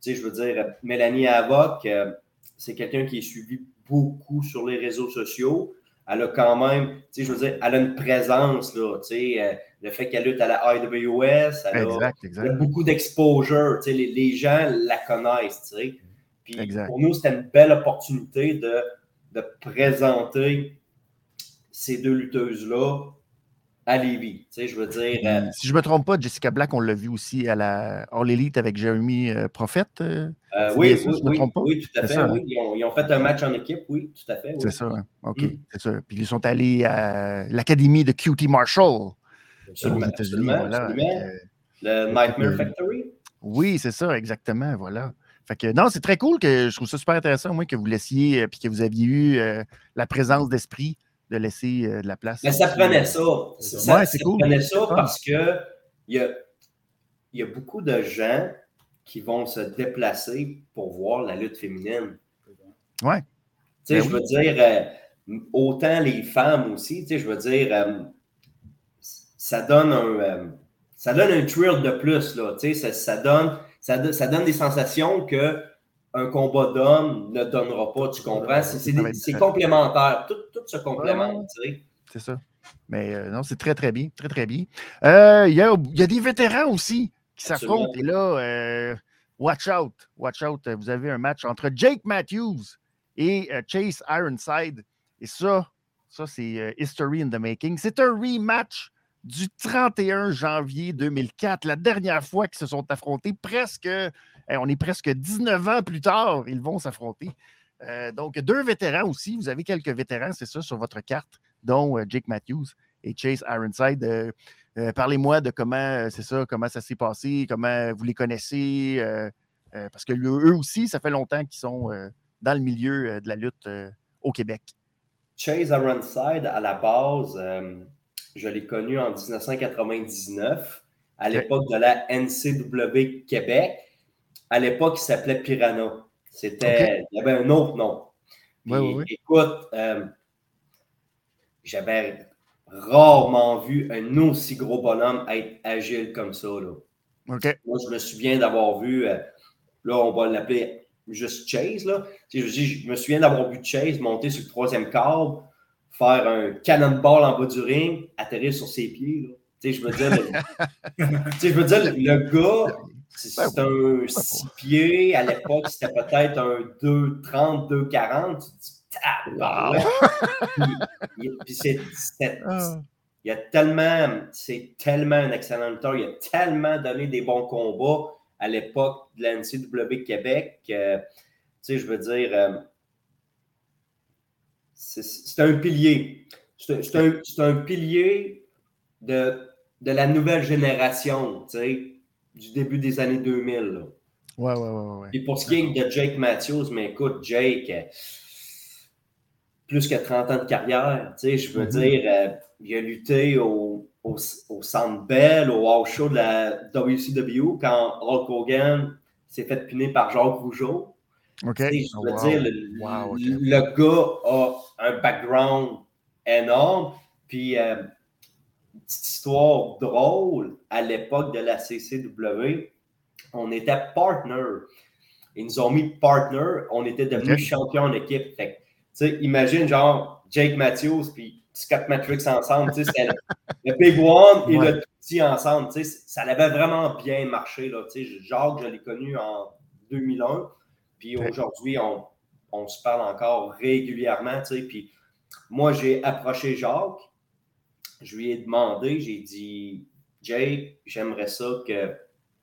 tu sais, je veux dire, Mélanie Avoc, euh, c'est quelqu'un qui est suivi beaucoup sur les réseaux sociaux. Elle a quand même, tu sais, je veux dire, elle a une présence, là. Tu sais, le fait qu'elle lutte à la IWS, elle a, Exact, elle a beaucoup d'exposure. Tu sais, les, les gens la connaissent, tu sais. Puis Exact. pour nous, c'était une belle opportunité de, de présenter ces deux lutteuses-là à Lévis. Tu sais, je veux dire, euh, Si je ne me trompe pas, Jessica Black, on l'a vu aussi à la All Elite avec Jeremy euh, Prophet. euh, oui, oui, tout à fait. ça, oui. Ils, ont, ils ont fait un match en équipe, oui, tout à fait. C'est ça, hein? OK, Mm. c'est ça. Puis ils sont allés à l'académie de QT Marshall Absolument, aux États-Unis. Voilà. que, Le Nightmare Euh, Factory. oui, c'est ça, exactement. Voilà. Fait que non, c'est très cool que je trouve ça super intéressant, moi, que vous laissiez, euh, puis que vous aviez eu euh, la présence d'esprit de laisser euh, de la place. Mais ça prenait ça. C'est Ça, Ouais, c'est ça cool. prenait ça parce que il y a, il y a beaucoup de gens qui vont se déplacer pour voir la lutte féminine. Ouais. Tu sais, Ben je oui. veux dire, euh, autant les femmes aussi, tu sais, je veux dire, euh, ça donne un, euh, ça donne un thrill de plus, là, tu sais, ça, ça donne, ça, do- ça donne des sensations que un combat d'homme ne donnera pas, tu comprends? C'est, complémentaire, tout, tout se complémente. C'est ça. Mais euh, non, c'est très, très bien. Très, très bien. Euh, Il y, a, il y a des vétérans aussi qui s'affrontent. Et là, euh, watch out. Watch out. Vous avez un match entre Jake Matthews et Chase Ironside. Et ça, ça, c'est History in the Making. C'est un rematch du 31 janvier 2004, la dernière fois qu'ils se sont affrontés. Presque, eh, on est presque 19 ans plus tard, ils vont s'affronter. Euh, donc, deux vétérans aussi. Vous avez quelques vétérans, c'est ça, sur votre carte, dont euh, Jake Matthews et Chase Ironside. Euh, Parlez-moi de comment c'est ça, comment ça s'est passé, comment vous les connaissez. parce que eux aussi, ça fait longtemps qu'ils sont dans le milieu de la lutte au Québec. Chase Ironside, à la base, je l'ai connu en 1999, à l'époque de la NCW Québec. À l'époque, il s'appelait Piranha. C'était, Il y avait un autre nom. Puis, Ouais, ouais, ouais. Écoute, euh, j'avais rarement vu un aussi gros bonhomme être agile comme ça. Là. Moi, je me souviens d'avoir vu, euh, là, on va l'appeler juste Chase. Là. Je, dis, je me souviens d'avoir vu Chase monter sur le troisième câble, faire un cannonball en bas du ring, atterrir sur ses pieds. Là. Tu sais, je veux dire, le, *laughs* veux dire, le, gars, c'est Ben un 6 pieds. À l'époque, c'était peut-être un 2,30, 2,40. Tu te dis. Puis, puis c'est, c'est- Ah, il y a tellement, c'est tellement un excellent lutteur. Il a tellement donné des bons combats à l'époque de la NCW Québec. tu sais, je veux dire, euh, c'est, un pilier. C'est, un, un pilier de, de la nouvelle génération, tu sais, du début des années 2000. là. ouais, ouais, ouais, ouais. Et pour ce qui est de Jake Matthews, mais écoute, Jake, euh, plus que 30 ans de carrière, tu sais, je veux Mhm. dire, euh, il a lutté au, au, au Centre Bell, au Show de la WCW, quand Hulk Hogan s'est fait piner par Jacques Rougeau. OK. Tu sais, je Oh, veux wow. dire, le, Wow, le gars a un background énorme, puis euh, petite histoire drôle, à l'époque de la CCW, on était partner. Ils nous ont mis partner, on était devenus champions en équipe. Fait tu sais, imagine genre Jake Matthews puis Scott Matrix ensemble, tu sais, c'était *laughs* le, Big One et Ouais. le petit ensemble, tu sais, ça avait vraiment bien marché, là, tu sais, Jacques, je l'ai connu en 2001, puis aujourd'hui, on, on se parle encore régulièrement, tu sais. Puis moi, j'ai approché Jacques, je lui ai demandé, j'ai dit, Jay, j'aimerais ça que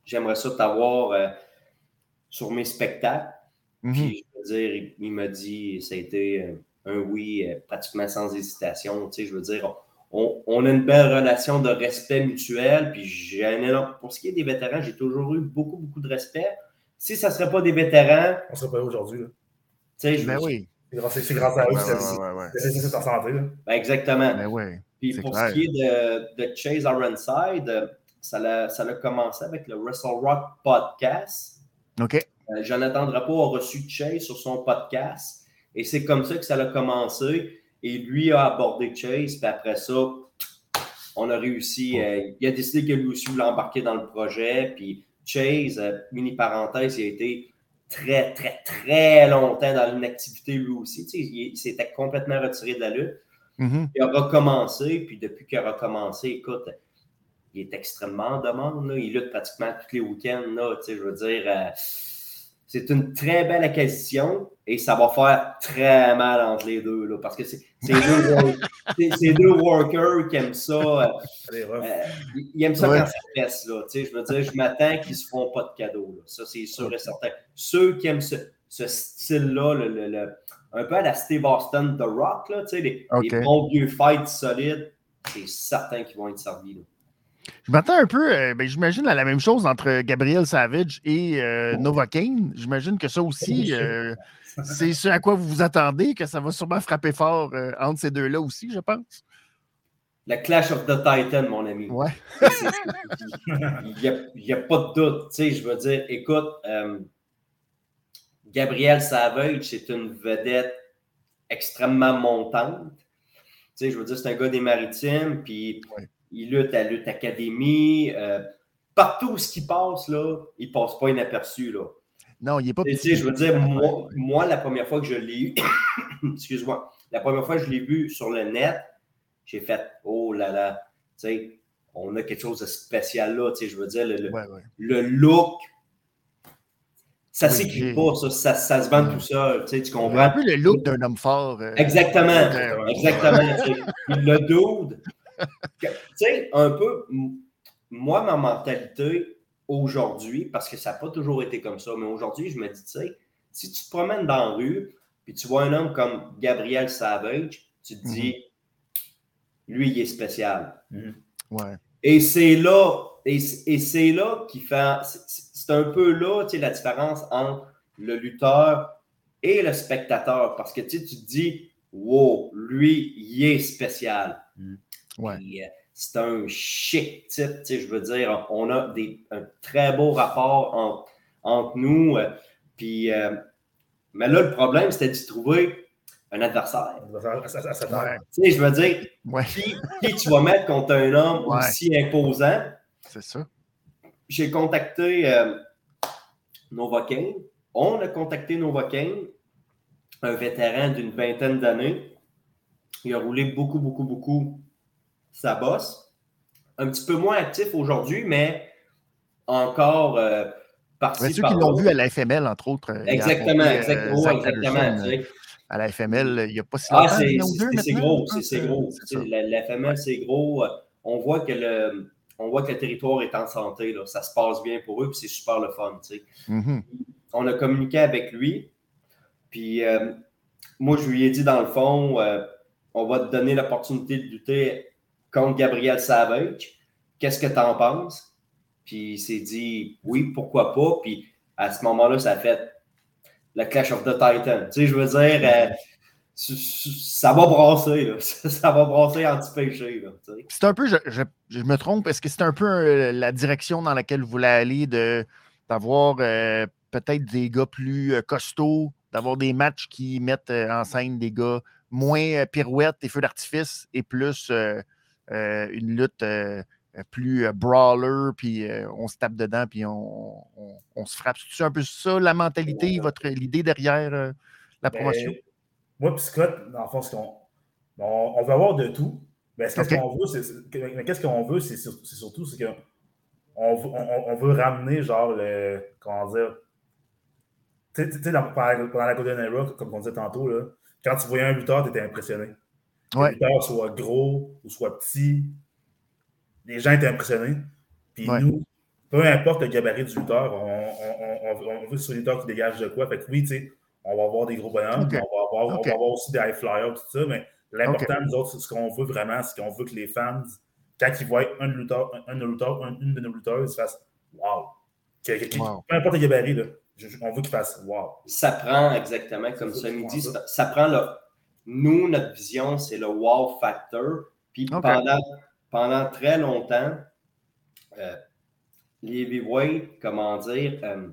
j'aimerais ça t'avoir euh, sur mes spectacles. Mhm. Puis, je veux dire, il, m'a dit, ça a été euh, un oui euh, pratiquement sans hésitation. Tu sais, je veux dire, on, on, a une belle relation de respect mutuel. Puis, j'ai un énorme... Pour ce qui est des vétérans, j'ai toujours eu beaucoup, beaucoup de respect. Si ça ne serait pas des vétérans. On ne serait pas aujourd'hui. Tu sais, je ben oui. C'est grâce à eux que c'est en santé. Ben exactement. Ben oui. Puis pour clair. ce qui est de, de Chase Ironside, ça a, ça a commencé avec le Wrestle Rock Podcast. OK. Euh, Jonathan Drapeau a reçu Chase sur son podcast. Et c'est comme ça que ça a commencé. Et lui a abordé Chase. Puis après ça, on a réussi. Euh, il a décidé que lui aussi voulait embarquer dans le projet. Puis Chase, euh, mini parenthèse, il a été très, très, très longtemps dans l'inactivité lui aussi. Tu sais, il, s'était complètement retiré de la lutte. Mm-hmm. Il a recommencé. Puis depuis qu'il a recommencé, écoute, il est extrêmement en demande. Là. Il lutte pratiquement tous les week-ends. Là, je veux dire, euh, c'est une très belle acquisition et ça va faire très mal entre les deux. Là, parce que c'est deux, *laughs* deux, workers qui aiment ça. Euh, euh, ils aiment ça ouais. quand ça pèse. Là, je veux dire, je m'attends qu'ils ne se feront pas de cadeaux. Là. Ça, c'est sûr et certain. Ceux qui aiment ce, ce style-là, le, le, un peu à la Steve Austin The Rock, là, les, okay. les bons vieux fights solides, c'est certain qu'ils vont être servis. Là. Je m'attends un peu, euh, ben, j'imagine, à la même chose entre Gabriel Savage et euh, Novocaine. J'imagine que ça aussi, euh, c'est ce à quoi vous vous attendez, que ça va sûrement frapper fort euh, entre ces deux-là aussi, je pense. La Clash of the Titan, mon ami. Ouais. *laughs* Il n'y a, a, pas de doute. Tu sais, je veux dire, écoute, euh, Gabriel Savage, c'est une vedette extrêmement montante. Tu sais, je veux dire, c'est un gars des maritimes, puis ouais il lutte à Lutte Académie. Euh, partout où ce qui passe, là, il ne passe pas inaperçu. Là. Non, il n'est pas petit. Je veux dire, moi, moi, la première fois que je l'ai eu, *coughs* excuse-moi, la première fois que je l'ai vu sur le net, j'ai fait Oh là là, tu sais, on a quelque chose de spécial là, tu sais, je veux dire, le, le, ouais, ouais. le look. Ça ne oui, s'écrit pas, ça, ça, ça, se vend tout seul, tu sais, tu comprends? Un peu le look d'un homme fort. Euh, exactement, euh, exactement. *laughs* le dude, tu sais, un peu, moi, ma mentalité aujourd'hui, parce que ça n'a pas toujours été comme ça, mais aujourd'hui, je me dis, tu sais, si tu te promènes dans la rue, puis tu vois un homme comme Gabriel Savage, tu te dis, mm -hmm. lui, il est spécial. Mm -hmm. ouais. Et c'est là, et, et c'est là qui fait, c'est un peu là, tu sais, la différence entre le lutteur et le spectateur, parce que tu, tu te dis, wow, lui, il est spécial. Mm. Ouais. euh, c'est un chic type, je veux dire, on a des, un très beau rapport entre, entre nous. Euh, puis, euh, mais là, le problème, c'était d'y trouver un adversaire. Ouais. Je veux dire, ouais. qui, qui, tu vas mettre contre un homme ouais. aussi imposant? C'est ça. J'ai contacté euh, Novocaine. On a contacté Novocaine, un vétéran d'une vingtaine d'années. Il a roulé beaucoup, beaucoup, beaucoup sa bosse. Un petit peu moins actif aujourd'hui, mais encore euh, ceux qui l'ont vu à la FML, entre autres. euh, Exactement, exactement. Euh, exactement tu sais. À la FML, il n'y a pas si ah, longtemps. c'est gros, c'est gros. La, la, FML, c'est gros. On voit que le. On voit que le territoire est en santé, là. ça se passe bien pour eux, puis c'est super le fun. Tu sais. mm -hmm. On a communiqué avec lui, puis euh, moi je lui ai dit dans le fond, euh, on va te donner l'opportunité de lutter contre Gabriel Savage. Qu'est-ce que tu en penses? Puis il s'est dit oui, pourquoi pas. Puis à ce moment-là, ça a fait le Clash of the Titan. Tu sais, je veux dire, euh, ça va brasser, là. *laughs* ça va brasser anti-péché. C'est un peu, je, je, me trompe, est-ce que c'est un peu euh, la direction dans laquelle vous voulez aller d'avoir euh, peut-être des gars plus costauds, d'avoir des matchs qui mettent en scène des gars moins pirouettes et feux d'artifice et plus une lutte plus brawler, puis on se tape dedans, puis on, on, on se frappe. C'est un peu ça la mentalité, votre l'idée derrière la promotion? Ben, moi, puis Scott, dans le fond, on, on, on, veut avoir de tout. Mais qu'est-ce okay. qu'on veut, c'est, qu'est-ce qu'on veut, c'est, surtout, c'est qu'on on, on, veut ramener, genre, le, comment dire, tu sais, pendant la Golden Era, comme on disait tantôt, là, quand tu voyais un lutteur, tu étais impressionné. Ouais. Le lutteur soit gros ou soit petit, les gens étaient impressionnés. Puis Ouais. nous, peu importe le gabarit du lutteur, on, on, on, on veut que ce soit un lutteur qui dégage de quoi. Fait que oui, tu sais, on va avoir des gros bonhommes, Ok. on, va avoir, on va avoir aussi des high flyers, tout ça, mais l'important, nous autres, c'est ce qu'on veut vraiment, c'est qu'on veut que les fans, quand ils voient un lutteur, un, un de nos lutteurs, un- une de nos lutteurs, ils se fassent Wow! Que- que- que- Wow. Peu importe le gabarit, là, on veut qu'ils fassent Wow! Ça prend exactement, comme ça me dit, ça. ça, ça prend le. Nous, notre vision, c'est le wow factor. Puis pendant, pendant très longtemps, euh, les comment dire, euh,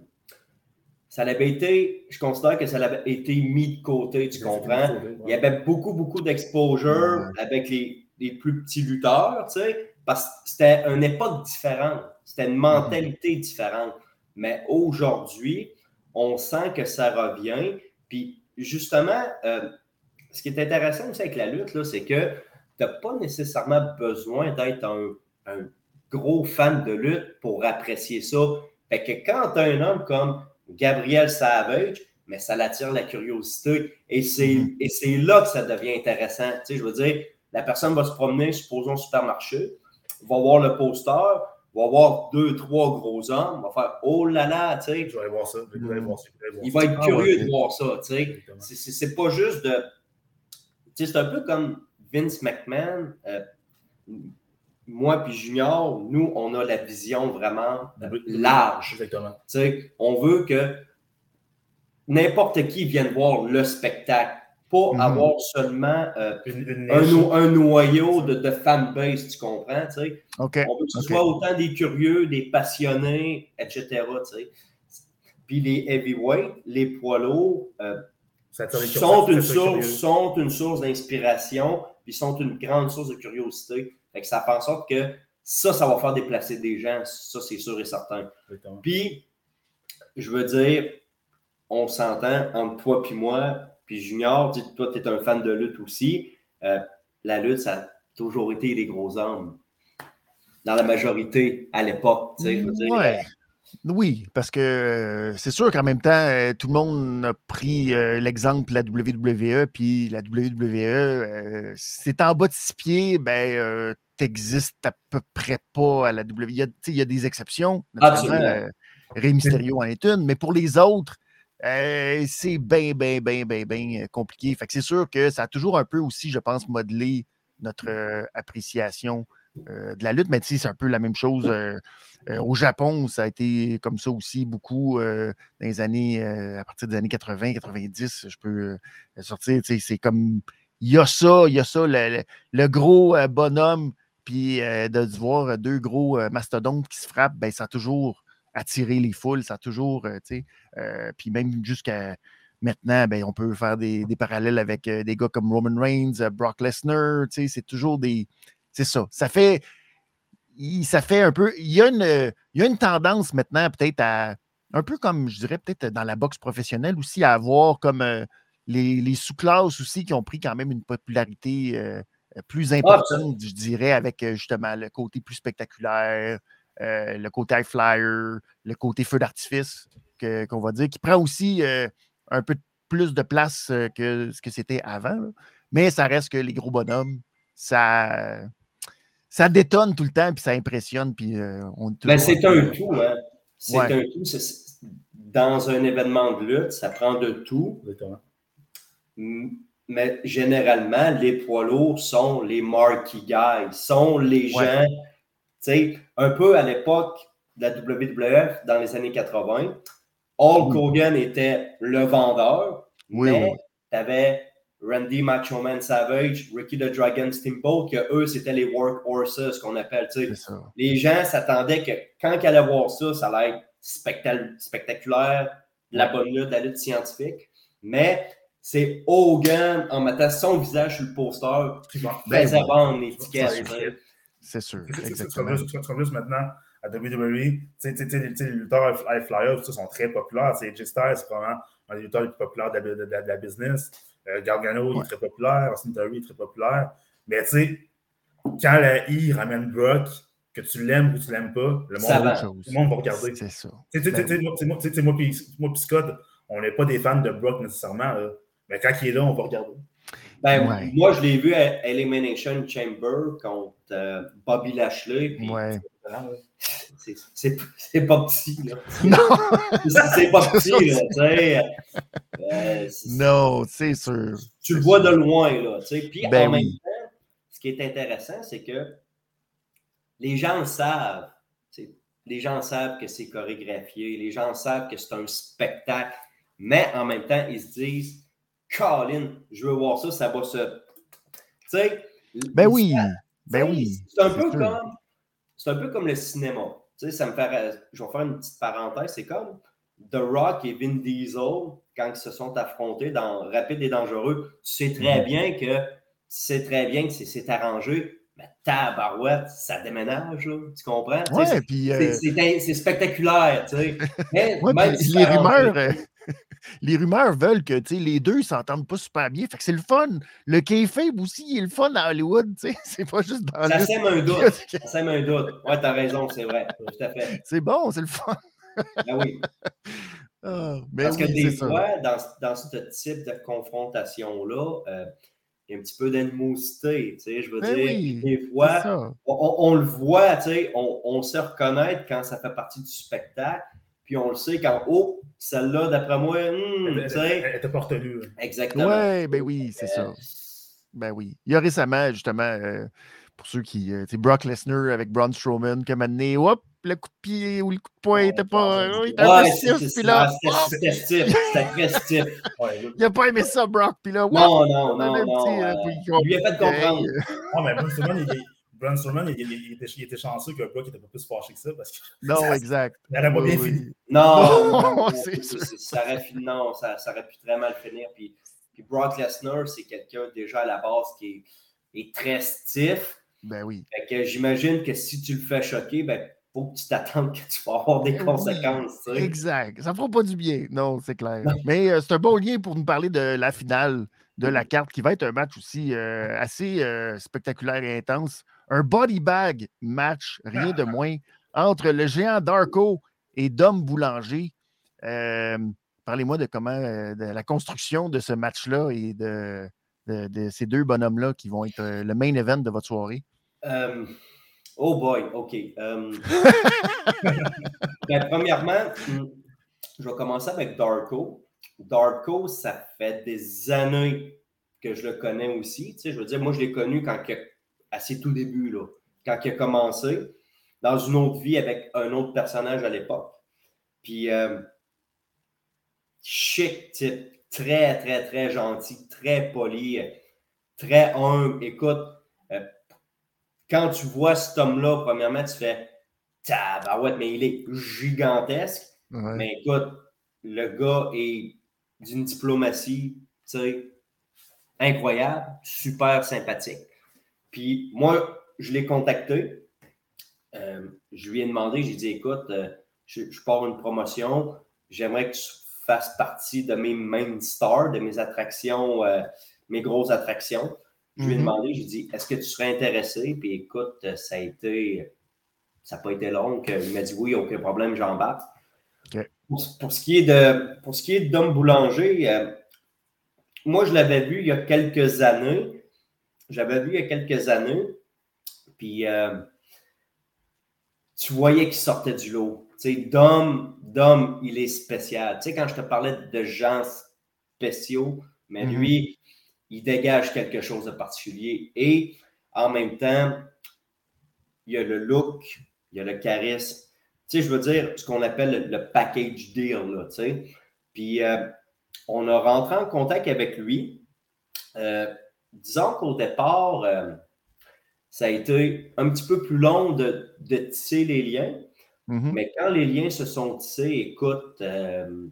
ça avait été, je considère que ça avait été mis de côté, tu comprends? Il y avait beaucoup, beaucoup d'exposure avec les, les plus petits lutteurs, tu sais, parce que c'était une époque différente, c'était une mentalité différente. Mais aujourd'hui, on sent que ça revient. Puis justement, euh, ce qui est intéressant aussi avec la lutte, là, c'est que tu n'as pas nécessairement besoin d'être un, un gros fan de lutte pour apprécier ça. Fait que quand tu as un homme comme Gabriel Savage, mais ça l'attire la curiosité. Et c'est Mhm. et c'est là que ça devient intéressant. Tu sais, je veux dire, la personne va se promener, supposons, au supermarché, va voir le poster, va voir deux, trois gros hommes, va faire Oh là là, tu sais, Je vais aller voir ça. Je vais aller voir ça. je vais aller voir il va être Ah curieux ouais. de voir ça, tu sais. Exactement. C'est- C'est c'est pas juste de. C'est un peu comme Vince McMahon. euh, moi puis Junior, nous, on a la vision vraiment large. Exactement. On veut que n'importe qui vienne voir le spectacle, pas Mhm. avoir seulement euh, Une, une un, noyau de, de fanbase, tu comprends? tu sais? OK. On veut que ce soit autant des curieux, des passionnés, etc. Puis les heavyweights, les poids lourds, euh, Ça sont, une source, sont une source d'inspiration, puis sont une grande source de curiosité. Fait que ça fait en sorte que ça, ça va faire déplacer des gens, ça c'est sûr et certain. Exactement. Puis, je veux dire, on s'entend entre toi puis moi, puis Junior, tu sais, toi, tu es un fan de lutte aussi. Euh, la lutte, ça a toujours été des gros hommes. Dans la majorité, à l'époque. tu sais, je veux dire. Ouais. Oui, parce que euh, c'est sûr qu'en même temps, euh, tout le monde a pris euh, l'exemple de la WWE, puis la WWE, euh, t'es en bas de six pieds, ben, tu n'existes à peu près pas à la WWE. Il y a, tu sais, il y a des exceptions, euh, Rey Mysterio en est une, mais pour les autres, c'est bien, bien, bien, bien, bien compliqué. Fait que c'est sûr que ça a toujours un peu aussi, je pense, modelé notre appréciation de la lutte, mais c'est un peu la même chose. euh, euh, au Japon, ça a été comme ça aussi beaucoup euh, dans les années, euh, à partir des années 80, 90, je peux euh, sortir. C'est comme, il y a ça, il y a ça, le, gros euh, bonhomme, puis euh, de voir deux gros euh, mastodontes qui se frappent, ben, ça a toujours attiré les foules, ça a toujours, euh, tu sais, euh, puis même jusqu'à maintenant, ben, on peut faire des, parallèles avec euh, des gars comme Roman Reigns, euh, Brock Lesnar, c'est toujours des, c'est ça, ça fait, il- ça fait un peu. Il y a une, il y a une tendance maintenant, peut-être à. Un peu comme, je dirais, peut-être dans la boxe professionnelle aussi, à avoir comme euh, les, les sous-classes aussi qui ont pris quand même une popularité euh, plus importante, je dirais, avec euh, justement le côté plus spectaculaire, euh, le côté high flyer, le côté feu d'artifice, qu'on va dire, qui prend aussi un peu plus de place que ce que c'était avant. là. Mais ça reste que les gros bonhommes, ça ça détonne tout le temps, puis ça impressionne, puis euh, on toujours c'est un tout, hein. C'est Ouais. un tout. Dans un événement de lutte, ça prend de tout. Mais généralement, les poids lourds sont les marquee guys, sont les Ouais. gens, tu sais, un peu à l'époque de la WWF dans les années 80, Hulk. Hogan était le vendeur, Oui, mais oui. tu avais Randy Macho Man Savage, Ricky the Dragon Steamboat, que eux, c'était les workhorses qu'on appelle, les gens s'attendaient que quand ils allaient voir ça, ça allait être spectaculaire, de la bonne lutte, de la lutte scientifique. Mais c'est Hogan en mettant son visage sur le poster qui Ben faisait vendre l'étiquette. C'est sûr, exactement. juste maintenant à WWE, les lutteurs high flyers, sont très populaires. C'est J Styles, c'est vraiment un des lutteurs les plus populaires de la, de la- de la business. Euh, Gargano, Ouais. est très populaire. Austin Theory est très populaire. Mais tu sais, quand la I ramène Brock, que tu l'aimes ou tu l'aimes pas, le monde, va. Autre chose. le monde va regarder. C'est ça. Tu sais, Ben moi- puis Scott, on n'est pas des fans de Brock nécessairement. Mais quand il est là, on va regarder. Ben, Moi, je l'ai vu à Elimination Chamber contre euh, Bobby Lashley. Ouais. C'est pas petit, là. *laughs* Non! c'est pas petit, là, *laughs* tu sais. Euh, non, c'est sûr. Tu le vois de loin, là, tu sais. Puis ben en même temps, ce qui est intéressant, c'est que les gens savent. Les gens savent que c'est chorégraphié, les gens savent que c'est un spectacle, mais en même temps, ils se disent Colin, je veux voir ça, ça va se. Tu sais. Ben oui. Ben oui. C'est un peu comme c'est un peu comme le cinéma. Tu sais, ça me fait. Je vais faire une petite parenthèse. C'est comme The Rock et Vin Diesel, quand ils se sont affrontés dans Rapide et Dangereux, tu sais très mhm. bien que tu sais très bien que c'est arrangé. Mais tabarouette, ça déménage, là, tu comprends? Ouais. Euh, c'est spectaculaire, tu sais. *laughs* même les rumeurs, euh, les rumeurs veulent que les deux s'entendent pas super bien. Fait que c'est le fun. Le kayfabe aussi, il est le fun à Hollywood. *laughs* C'est pas juste dans Ça sème un doute. *laughs* Ça sème un doute. Ouais, t'as raison, c'est vrai. Tout à fait. C'est bon, c'est le fun. ben oui. *laughs* Ah, ben Parce que des fois, dans, dans, ce type de confrontation-là, euh, il y a un petit peu d'animosité, je veux ben dire, des fois, on, on, le voit, on, on sait reconnaître quand ça fait partie du spectacle, puis on le sait quand, oh, celle-là, d'après moi, hmm, tu sais. Elle était pas retenue. Exactement. Oui, ben oui, c'est ça. Ben oui. Il y a récemment, justement, euh, pour ceux qui. Euh, Brock Lesnar avec Braun Strowman, qui m'a amené, hop, le coup de pied ou le coup de poing n'était pas. il était ouais, stiff, puis là. C'était stiff, c'était très stiff. il n'a pas aimé ça, Brock, puis là, non, non, non, non. Euh, il lui a fait comprendre. Non, mais Braun Strowman, il est Braun Strowman, il, il, était, il, était, chanceux que Brock n'était pas plus fâché que ça parce que. *laughs* Non, ça, exact. Ça n'aurait pas bien fini. Non, *laughs* non, ça, aurait, non ça, ça, aurait pu très mal finir. Puis, puis Brock Lesnar, c'est quelqu'un déjà à la base qui est, est très stiff. Ben oui. Fait que j'imagine que si tu le fais choquer, ben faut que tu t'attendes que tu vas avoir des conséquences. exact. Ça ne fera pas du bien. Non, c'est clair. Mais euh, c'est un bon lien pour nous parler de la finale de la carte, qui va être un match aussi euh, assez euh, spectaculaire et intense. Un body bag match, rien de moins, entre le géant Darko et Dom Boulanger. Euh, parlez-moi de comment, de la construction de ce match-là et de, de, ces deux bonhommes-là qui vont être le main event de votre soirée. oh boy, OK. Ben, premièrement, hmm, je vais commencer avec Darko. Darko, ça fait des années que je le connais aussi. Tu sais, je veux dire, moi, je l'ai connu quand à ses tout débuts, là, quand il a commencé, dans une autre vie avec un autre personnage à l'époque. Puis, euh, chic type, très, très, très gentil, très poli, très humble. Écoute, euh, quand tu vois cet homme-là, premièrement, tu fais Tabarouette, mais il est gigantesque. Mais écoute, le gars est d'une diplomatie, tu sais, incroyable, super sympathique. Puis moi, je l'ai contacté. Euh, je lui ai demandé, j'ai dit, écoute, euh, je, pars une promotion, j'aimerais que tu fasses partie de mes main stars, de mes attractions, euh, mes grosses attractions. Je lui ai mhm. demandé, j'ai dit, est-ce que tu serais intéressé? Puis écoute, ça a été, ça n'a pas été long. Il m'a dit oui, aucun problème, j'embarque. Pour, ce qui est de, pour ce qui est Dom Boulanger, moi, je l'avais vu il y a quelques années. J'avais vu il y a quelques années. Puis, euh, tu voyais qu'il sortait du lot. Tu sais, Dom, Dom, il est spécial. Tu sais, quand je te parlais de gens spéciaux, mais mhm. lui, il dégage quelque chose de particulier. Et en même temps, il y a le look, il y a le charisme. Tu sais, je veux dire, ce qu'on appelle le, package deal, là, tu sais. Puis, euh, on a rentré en contact avec lui. Euh, disons qu'au départ, euh, ça a été un petit peu plus long de, tisser les liens. Mm-hmm. Mais quand les liens se sont tissés, écoute, euh,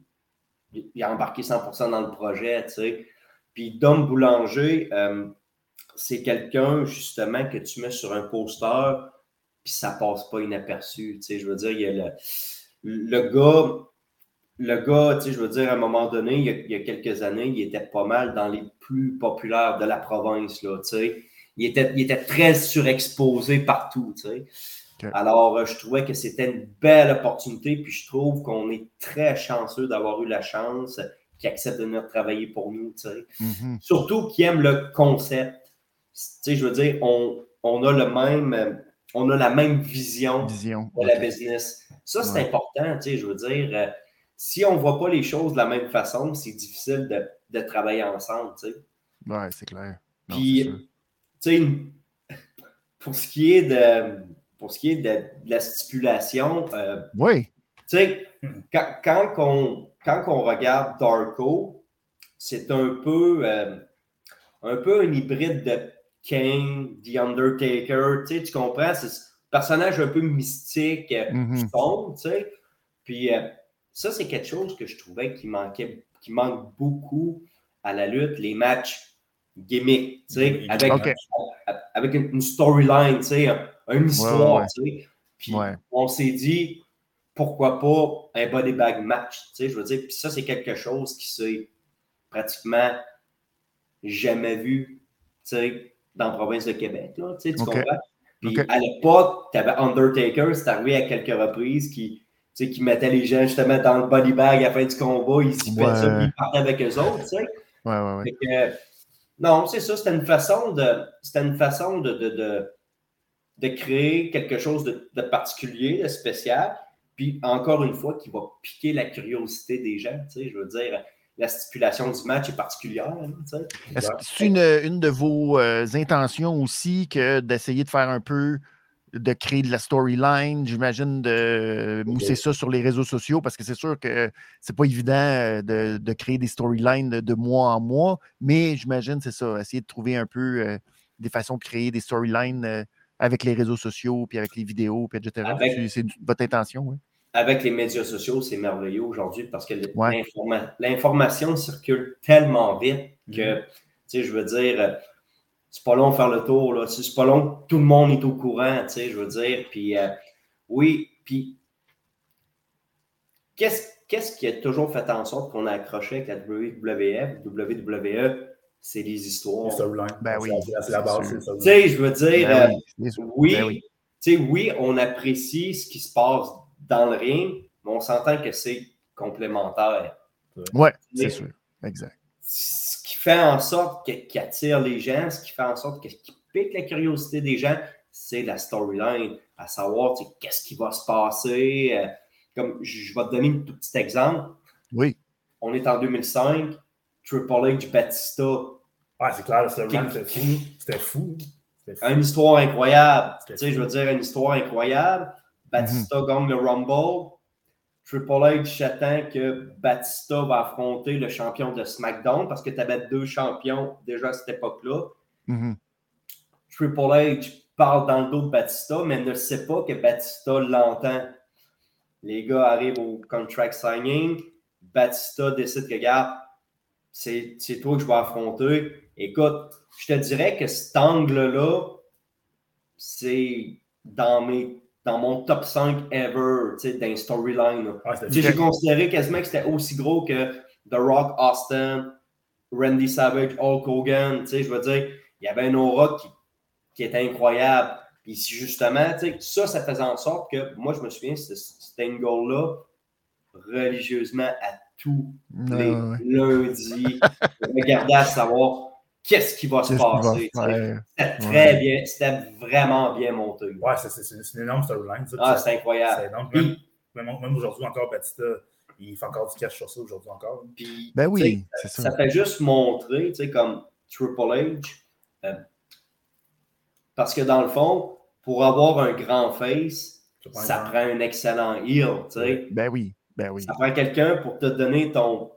il a embarqué 100% dans le projet, tu sais. Puis Dom Boulanger, c'est quelqu'un justement que tu mets sur un poster, puis ça passe pas inaperçu. Tu sais, je veux dire, il y a le, le gars, le gars, tu sais, je veux dire, à un moment donné, il y, a, quelques années, il était pas mal dans les plus populaires de la province, là, tu sais. Il était, il était très surexposé partout, tu sais. Alors, euh, je trouvais que c'était une belle opportunité, puis je trouve qu'on est très chanceux d'avoir eu la chance qui accepte de venir travailler pour nous, tu sais. Mhm. Surtout qui aime le concept. Tu sais, je veux dire, on, on a le même, on a la même vision, Vision. de la business. Ça, c'est Ouais. important, tu sais, je veux dire. Si on ne voit pas les choses de la même façon, c'est difficile de, de travailler ensemble, tu sais. Ouais, c'est clair. Non, Puis, tu sais, *laughs* pour ce qui est de, pour ce qui est de, de la stipulation, euh, Oui. tu sais, quand, quand, on, quand on regarde Darko, c'est un peu, euh, un peu un hybride de Kane, The Undertaker, tu sais, tu comprends? C'est ce personnage un peu mystique, Mhm. sombre, tu sais. Puis euh, ça, c'est quelque chose que je trouvais qui manquait, qui manque beaucoup à la lutte, les matchs sais, avec, avec une, storyline, tu sais, un- une histoire, ouais. tu sais. Puis Ouais. on s'est dit, pourquoi pas un body bag match, tu sais, je veux dire, puis ça, c'est quelque chose qui s'est pratiquement jamais vu, tu sais, dans la province de Québec, là, tu sais, tu Ok. comprends? Puis à l'époque, tu avais Undertaker, c'est arrivé à quelques reprises, qui, tu sais, qui mettait les gens justement dans le body bag à la fin du combat, ils s'y Ouais. ça, puis ils partaient avec eux autres, tu sais. Ouais, ouais, ouais. Fait que, non, c'est ça, c'était une façon de, c'était une façon de, de, de, de créer quelque chose de, de particulier, de spécial, puis encore une fois, qui va piquer la curiosité des gens, tu sais, je veux dire, la stipulation du match est particulière, sais. Est-ce que c'est une, une de vos euh, intentions aussi que d'essayer de faire un peu, de créer de la storyline, j'imagine, de mousser ça sur les réseaux sociaux, parce que c'est sûr que c'est pas évident euh, de, de créer des storylines de, de mois en mois, mais j'imagine, c'est ça, essayer de trouver un peu euh, des façons de créer des storylines euh, avec les réseaux sociaux, puis avec les vidéos, puis etc. C'est- votre intention, oui. Avec les médias sociaux, c'est merveilleux aujourd'hui parce que Ouais. l'information circule tellement vite que, Mhm. tu sais, je veux dire, c'est pas long de faire le tour, là. C'est c'est pas long que tout le monde est au courant, tu sais, je veux dire. Puis, euh, oui, puis, qu'est-ce qu'est-ce qui a toujours fait en sorte qu'on a accroché avec la WWF, WWE, c'est les histoires. Les storylines. Ben oui, C'est la- c'est c'est base, c'est. Tu sais, je veux dire, euh, Ben oui, c'est oui, Ben oui. tu sais, oui, on apprécie ce qui se passe dans le ring, mais on s'entend que c'est complémentaire. Ouais, Mais- c'est sûr. Exact. Ce qui fait en sorte qu'il attire les gens, ce qui fait en sorte que- qu'il pique la curiosité des gens, c'est la storyline, à savoir tu sais, qu'est-ce qui va se passer. euh, comme je vais te donner un tout petit exemple. Oui. On est en 2005, Triple H Batista, Ouais, c'est clair, le storyline, Qui- c'était fou. C'était fou. Une histoire incroyable. Tu sais, je veux dire, une histoire incroyable. Batista Mhm. gagne le Rumble. Triple H attend que Batista va affronter le champion de SmackDown parce que tu avais deux champions déjà à cette époque-là. Mhm. Triple H parle dans le dos de Batista, mais ne sait pas que Batista l'entend. Les gars arrivent au contract signing. Batista décide que, regarde, c'est c'est toi que je vais affronter. Écoute, je te dirais que cet angle-là, c'est dans, mes, dans mon top 5 ever, tu sais, d'un storyline. c'était fou. J'ai considéré quasiment que c'était aussi gros que The Rock, Austin, Randy Savage, Hulk Hogan. Tu sais, je veux dire, il y avait un aura qui, qui était incroyable. Puis si justement, tu sais, ça, ça faisait en sorte que, moi, je me souviens, ce- cet angle-là, religieusement, à tous les Ouais, ouais. lundis, je regardais à savoir qu'est-ce qui va se va passer. C'était très Ouais. bien, c'était vraiment bien monté. Ouais, c'est- c'est c'est une énorme storyline. ça. Ah, C'est- c'est incroyable. c'est énorme. Puis- Même, même- même aujourd'hui encore, Batista, il fait encore du cash sur ça aujourd'hui encore. Puis, Ben oui, c'est ça. ça fait juste montrer, tu sais, comme Triple H, euh, parce que dans le fond, pour avoir un grand face, ça prend un excellent heel, tu sais. Ben oui, ben oui. Ça prend quelqu'un pour te donner ton.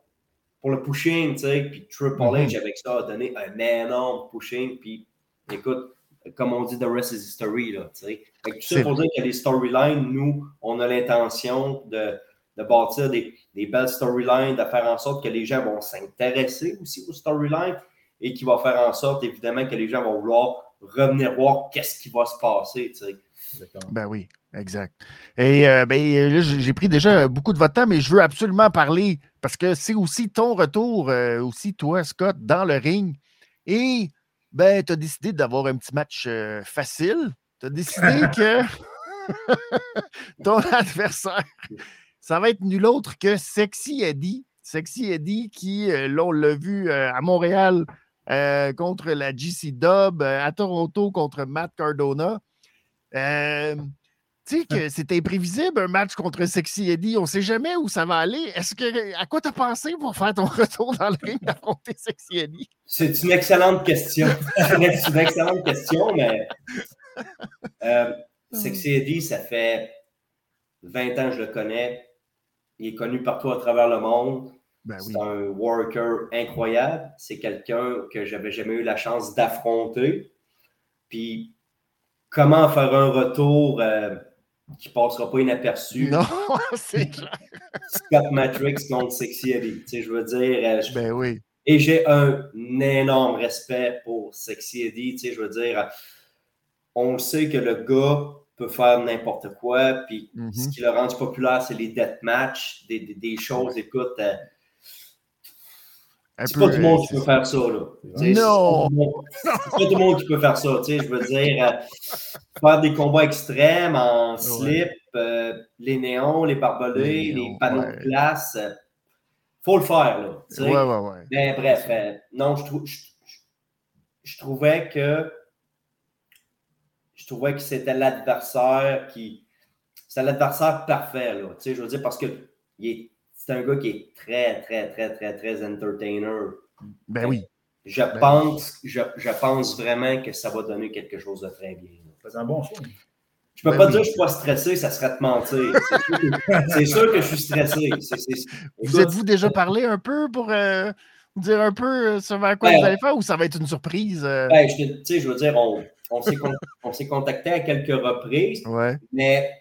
Pour le pushing, tu sais. Puis Triple Mhm. H, avec ça, a donné un énorme pushing. Puis écoute, comme on dit, the rest is history, là, tu sais. Fait que tout ça pour dire que les storylines, nous, on a l'intention de, de bâtir des, des belles storylines, de faire en sorte que les gens vont s'intéresser aussi aux storylines et qui va faire en sorte, évidemment, que les gens vont vouloir revenir voir qu'est-ce qui va se passer, tu sais. Ben oui, exact. Et euh, ben, là, j'ai pris déjà beaucoup de votre temps, mais je veux absolument parler parce que c'est aussi ton retour, euh, aussi toi, Scott, dans le ring. Et ben, tu as décidé d'avoir un petit match euh, facile. Tu as décidé *laughs* que. *laughs* ton adversaire, ça va être nul autre que Sexy Eddie. Sexy Eddie qui, euh, là, on l'a vu à Montréal contre la GC Dub, à Toronto contre Matt Cardona. Tu sais que c'est imprévisible un match contre Sexy Eddie. On ne sait jamais où ça va aller. Est-ce que à quoi tu as pensé pour faire ton *laughs* retour dans le ring d'affronter Sexy Eddie? C'est une excellente question. *laughs* *laughs* c'est une excellente question, mais Sexy Eddie, ça fait 20 ans que je le connais. Il est connu partout à travers le monde. Ben c'est un worker incroyable. C'est quelqu'un que j'avais jamais eu la chance d'affronter. Puis, comment faire un retour euh, qui ne passera pas inaperçu? Non, *laughs* c'est clair. Scott Matrix contre Sexy Eddie. Tu sais, je veux dire. Euh, ben oui. Et j'ai un énorme respect pour Sexy Eddie. Tu sais, je veux dire, on sait que le gars peut faire n'importe quoi. Puis ce mm-hmm. qui le rend populaire, c'est les deathmatch, des, des, des choses, écoute. Euh, c'est pas tout le monde qui peut faire ça, là. Non! C'est pas tout le monde qui peut faire ça, tu sais, je veux dire, euh, faire des combats extrêmes en slip, euh, les néons, les barbelés, les, panneaux de glace, faut le faire, là. Ouais, ouais, ouais. Mais bref, non, je, trouvais que je trouvais que c'était l'adversaire qui. C'était l'adversaire parfait, là. Tu sais, je veux dire, parce que c'est un gars qui est très, très, très, très, très entertainer. Ben oui. Je, ben pense, Je, je, pense vraiment que ça va donner quelque chose de très bien. C'est un bon choix. Je peux ben pas dire que je suis pas stressé, ça serait te mentir. C'est sûr, que je suis stressé. vous êtes-vous déjà parlé un peu pour euh, dire un peu sur quoi ben, vous allez faire ou ça va être une surprise? Euh? Ben, je, je veux dire, on, on s'est contacté à quelques reprises, mais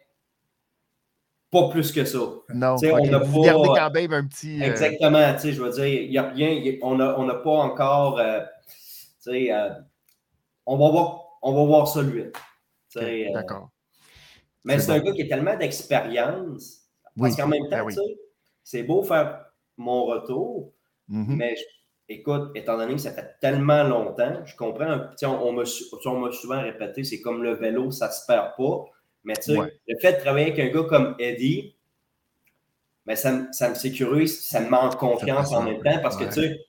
pas plus que ça. Non, on a vous gardez quand même un petit. Euh, Exactement, je veux dire, il n'y a rien, on n'a pas encore. Euh, euh, on, va voir, on va voir ça lui. D'accord. mais c'est un gars qui a tellement d'expérience. Parce qu'en même temps, ben c'est beau faire mon retour, mm-hmm. mais écoute, étant donné que ça fait tellement longtemps, je comprends, on, on m'a souvent répété, c'est comme le vélo, ça ne se perd pas. Mais tu sais, le fait de travailler avec un gars comme Eddie, ben, ça, me sécurise, ça me manque confiance en même temps parce que tu sais,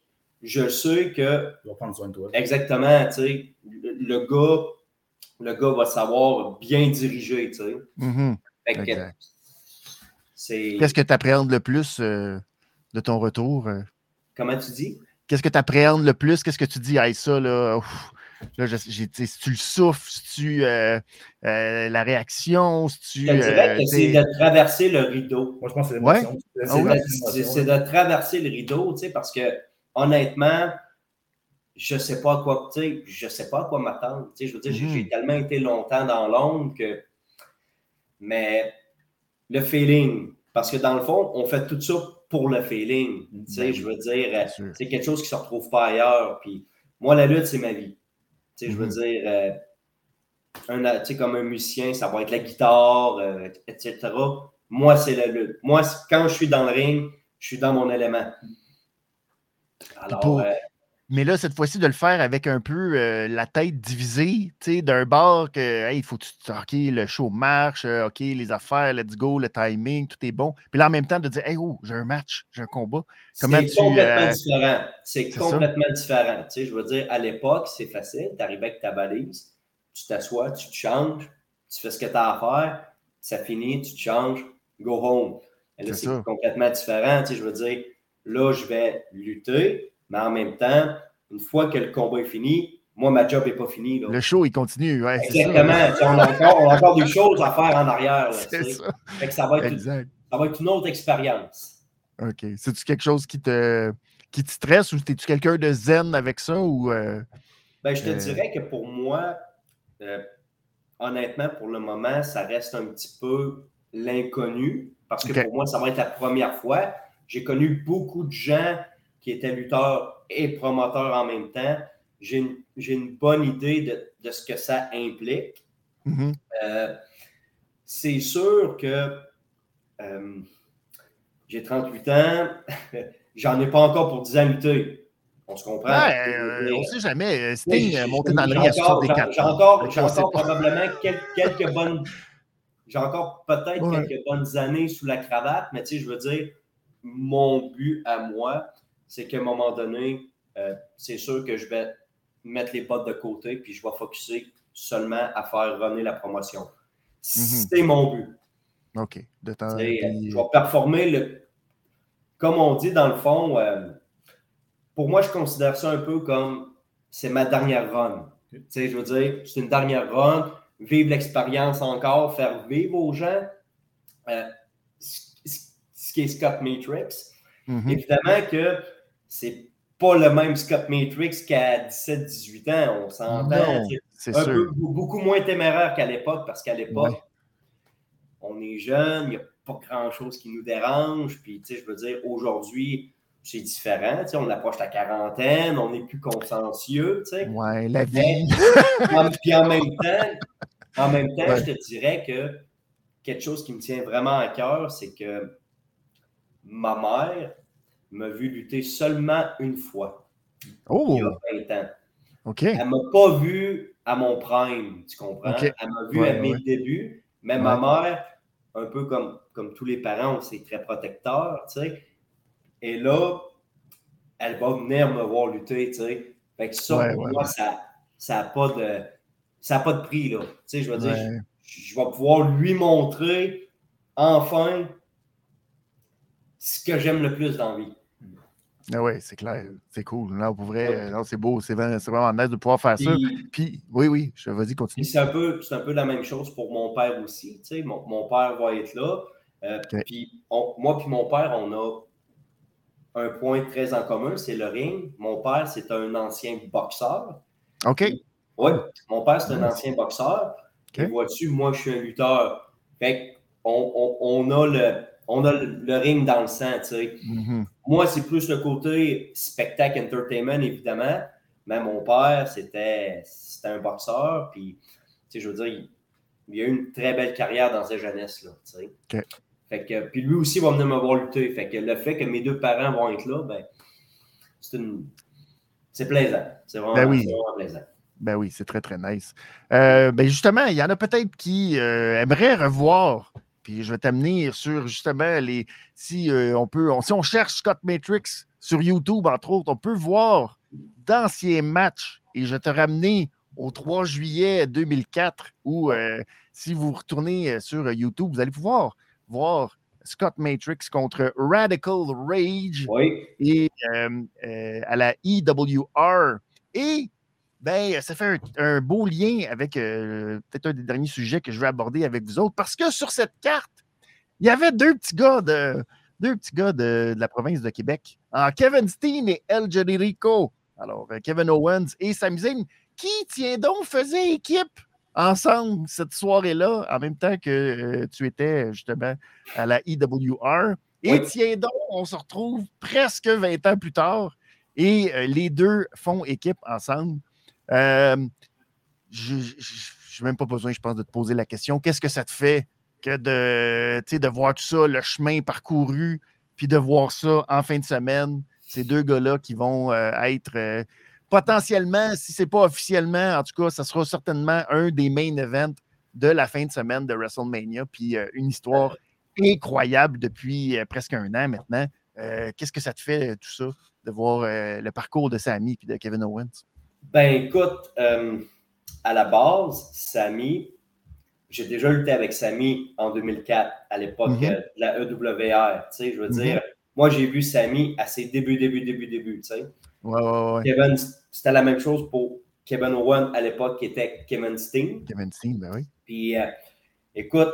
je sais que. Il va prendre soin de toi. Exactement, tu sais, le, gars, le gars va savoir bien diriger, tu sais. Mm-hmm. Qu'est-ce que tu appréhendes le plus euh, de ton retour? Euh? Comment tu dis? Qu'est-ce que tu appréhendes le plus? Qu'est-ce que tu dis, hey, ça, là, là si tu le souffles, si tu euh, euh, la réaction, si tu. Je dirais que c'est de traverser le rideau. Moi, je pense que c'est l'émotion. C'est de, traverser le rideau, tu sais, parce que honnêtement, je ne sais pas à quoi, tu sais, je sais pas à quoi m'attendre. Tu sais, je veux dire, j'ai mm-hmm. tellement été longtemps dans l'ombre que. Mais le feeling, parce que dans le fond, on fait tout ça pour le feeling. Tu sais, ben je veux dire, euh, c'est quelque chose qui ne se retrouve pas ailleurs. Puis moi, la lutte, c'est ma vie. Tu sais, je veux mm-hmm. dire, euh, un, tu sais, comme un musicien, ça va être la guitare, euh, etc. Moi, c'est la lutte. Moi, quand je suis dans le ring, je suis dans mon élément. Alors, mais là, cette fois-ci, de le faire avec un peu euh, la tête divisée, tu sais, d'un bord que, il faut que OK, le show marche, euh, OK, les affaires, let's go, le timing, tout est bon. Puis là, en même temps, de dire, hey, oh, j'ai un match, j'ai un combat. C'est complètement euh, différent. C'est complètement différent. Tu sais, je veux dire, à l'époque, c'est facile. Tu arrives avec ta balise, tu t'assois, tu te changes, tu fais ce que tu as à faire, ça finit, tu te changes, go home. là, c'est complètement différent. Tu sais, je veux dire, là, je vais lutter mais en même temps, une fois que le combat est fini, moi, ma job n'est pas finie. Le show, il continue. Ouais, Exactement. On a, encore, on, a encore, des choses à faire en arrière. C'est ça. ça, va être, ça va être une autre expérience. OK. C'est-tu quelque chose qui te, qui te stresse ou es-tu quelqu'un de zen avec ça? Ou, euh, ben, je te euh, dirais que pour moi, euh, honnêtement, pour le moment, ça reste un petit peu l'inconnu parce que pour moi, ça va être la première fois. J'ai connu beaucoup de gens qui était lutteur et promoteur en même temps, j'ai une, une, bonne idée de, ce que ça implique. Mm-hmm. Euh, c'est sûr que euh, j'ai 38 ans, *laughs* j'en ai pas encore pour 10 ans lutter. On se comprend? Euh, on ne sait jamais. Sting monté dans le ring à 64 J'ai encore, encore probablement quelques, quelques bonnes j'ai encore peut-être quelques bonnes années sous la cravate, mais tu sais, je veux dire, mon but à moi, c'est qu'à un moment donné, euh, c'est sûr que je vais mettre les potes de côté, puis je vais focuser seulement à faire revenir la promotion. Mhm. C'est mon but. OK. De temps, Je vais performer le. Comme on dit, dans le fond, euh, pour moi, je considère ça un peu comme c'est ma dernière run. Tu sais, je veux dire, c'est une dernière run, vivre l'expérience encore, faire vivre aux gens euh, ce qui est Scott Matrix. Mhm. Évidemment que c'est pas le même Scott Matrix qu'à 17-18 ans, on s'entend. C'est un peu beaucoup moins téméraire qu'à l'époque, parce qu'à l'époque, on est jeune, il n'y a pas grand-chose qui nous dérange. Puis, tu sais, je veux dire, aujourd'hui, c'est différent. Tu sais, on approche la quarantaine, on est plus consciencieux. Tu sais. Ouais, la vie. puis en même temps, en même temps je te dirais que quelque chose qui me tient vraiment à cœur, c'est que ma mère m'a vu lutter seulement une fois. Oh! Il y a 20 ans. OK. Elle ne m'a pas vu à mon prime, tu comprends? Elle m'a vu à mes débuts, mais ma mère, un peu comme, comme tous les parents, c'est très protecteur, tu sais. Et là, elle va venir me voir lutter, tu sais. Fait que ça, pour moi, ça n'a pas, de, ça pas de prix, là. Tu sais, je veux dire, je, vais pouvoir lui montrer, enfin, ce que j'aime le plus dans la vie. Ah oui, c'est clair. C'est cool. Non, pour vrai, non, c'est beau. C'est vraiment, nice de pouvoir faire ça. Puis, oui, oui, je vas-y, continue. C'est un, peu, un peu la même chose pour mon père aussi. Tu sais, mon, mon père va être là. Euh, puis, moi puis mon père, on a un point très en commun, c'est le ring. Mon père, c'est un ancien boxeur. OK. Oui, mon père, c'est un ancien boxeur. Vois-tu, moi, je suis un lutteur. Fait on, on, a le on a le, ring dans le sang, tu sais. Mm-hmm. Moi, c'est plus le côté spectacle entertainment, évidemment. Mais mon père, c'était un boxeur. Puis, tu sais, je veux dire, il, a eu une très belle carrière dans sa jeunesse, là, tu sais. Fait que, puis lui aussi va venir me voir lutter. Fait que le fait que mes deux parents vont être là, ben, c'est une... C'est plaisant. C'est vraiment, ben oui. plaisant. Ben oui, c'est très, très nice. Euh, ben justement, il y en a peut-être qui euh, aimeraient revoir puis je vais t'amener sur justement les. Si euh, on peut. si on cherche Scott Matrix sur YouTube, entre autres, on peut voir d'anciens matchs. Et je vais te ramener au 3 juillet 2004, où euh, si vous retournez euh, sur YouTube, vous allez pouvoir voir Scott Matrix contre Radical Rage et à la EWR. Et ben, ça fait un, beau lien avec euh, peut-être un des derniers sujets que je vais aborder avec vous autres, parce que sur cette carte, il y avait deux petits gars de, deux petits gars de, la province de Québec, Kevin Steen et El Rico. Alors, euh, Kevin Owens et Sami Zayn, qui, tiens donc, faisaient équipe ensemble cette soirée-là, en même temps que euh, tu étais justement à la IWR. Et tiens donc, on se retrouve presque 20 ans plus tard et les deux font équipe ensemble. Euh, je n'ai même pas besoin, je pense, de te poser la question. Qu'est-ce que ça te fait que de, de voir tout ça, le chemin parcouru, puis de voir ça en fin de semaine? Ces deux gars-là qui vont euh, être euh, potentiellement, si ce n'est pas officiellement, en tout cas, ça sera certainement un des main events de la fin de semaine de WrestleMania. Puis une histoire incroyable depuis presque un an maintenant. Qu'est-ce que ça te fait, tout ça, de voir le parcours de Sammy et de Kevin Owens? Ben écoute, euh, à la base, Samy, j'ai déjà lutté avec Samy en 2004, à l'époque mhm. euh, de la EWR. Tu sais, je veux mhm. dire, moi j'ai vu Samy à ses débuts, débuts, débuts, débuts. Tu sais. Ouais, ouais, ouais. Kevin, c'était la même chose pour Kevin Owen à l'époque qui était Kevin Steen. Kevin Steen, ben oui. Puis euh, écoute,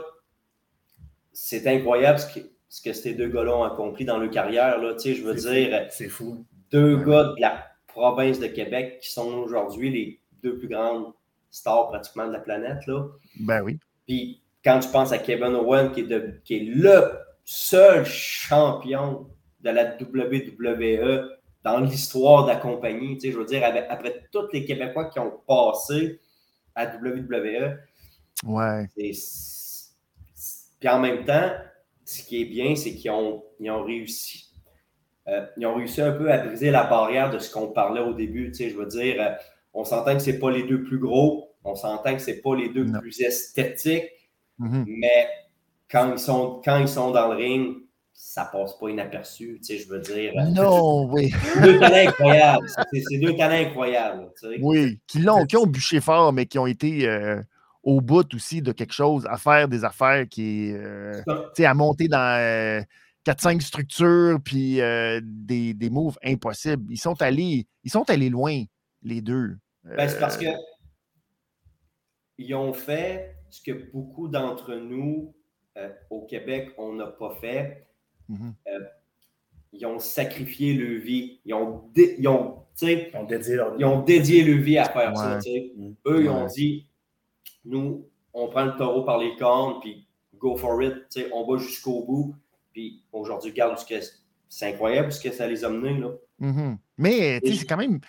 c'est incroyable ce que, ce que ces deux gars-là ont accompli dans leur carrière. Là, tu sais, je veux dire, c'est fou. Deux gars de la province de Québec qui sont aujourd'hui les deux plus grandes stars pratiquement de la planète. Là. Ben oui. Puis quand tu penses à Kevin Owen, qui est, de, qui est le seul champion de la WWE dans l'histoire de la compagnie, tu sais, je veux dire, après, tous les Québécois qui ont passé à WWE. Ouais. Puis en même temps, ce qui est bien, c'est qu'ils ont, ils ont réussi euh, ils ont réussi un peu à briser la barrière de ce qu'on parlait au début. je veux dire, euh, on s'entend que ce pas les deux plus gros, on s'entend que ce pas les deux plus esthétiques, Mhm. Mais quand ils, sont, quand ils sont dans le ring, ça passe pas inaperçu, tu sais, je veux dire. Non, oui. C'est deux talents incroyables. C'est deux talents incroyables, tu sais. Oui, qui, l'ont, qui ont bûché fort, mais qui ont été euh, au bout aussi de quelque chose, à faire des affaires qui euh, tu sais, à monter dans euh, 4-5 structures, puis euh, des, des moves impossibles. Ils sont allés, ils sont allés loin, les deux. Ben, c'est parce Euh, que ils ont fait ce que beaucoup d'entre nous euh, au Québec, on n'a pas fait. mhm. Ils ont sacrifié leur vie. Ils ont, dé- ils ont, tu sais, Ils ont dédié leur ils ont dédié leur vie à faire ça. Ouais. Eux, ils ont dit nous, on prend le taureau par les cornes, puis go for it. tu sais, on va jusqu'au bout. Puis aujourd'hui, regarde ce que c'est incroyable ce que ça les a menés. Là. Mhm. Mais Et- c'est quand même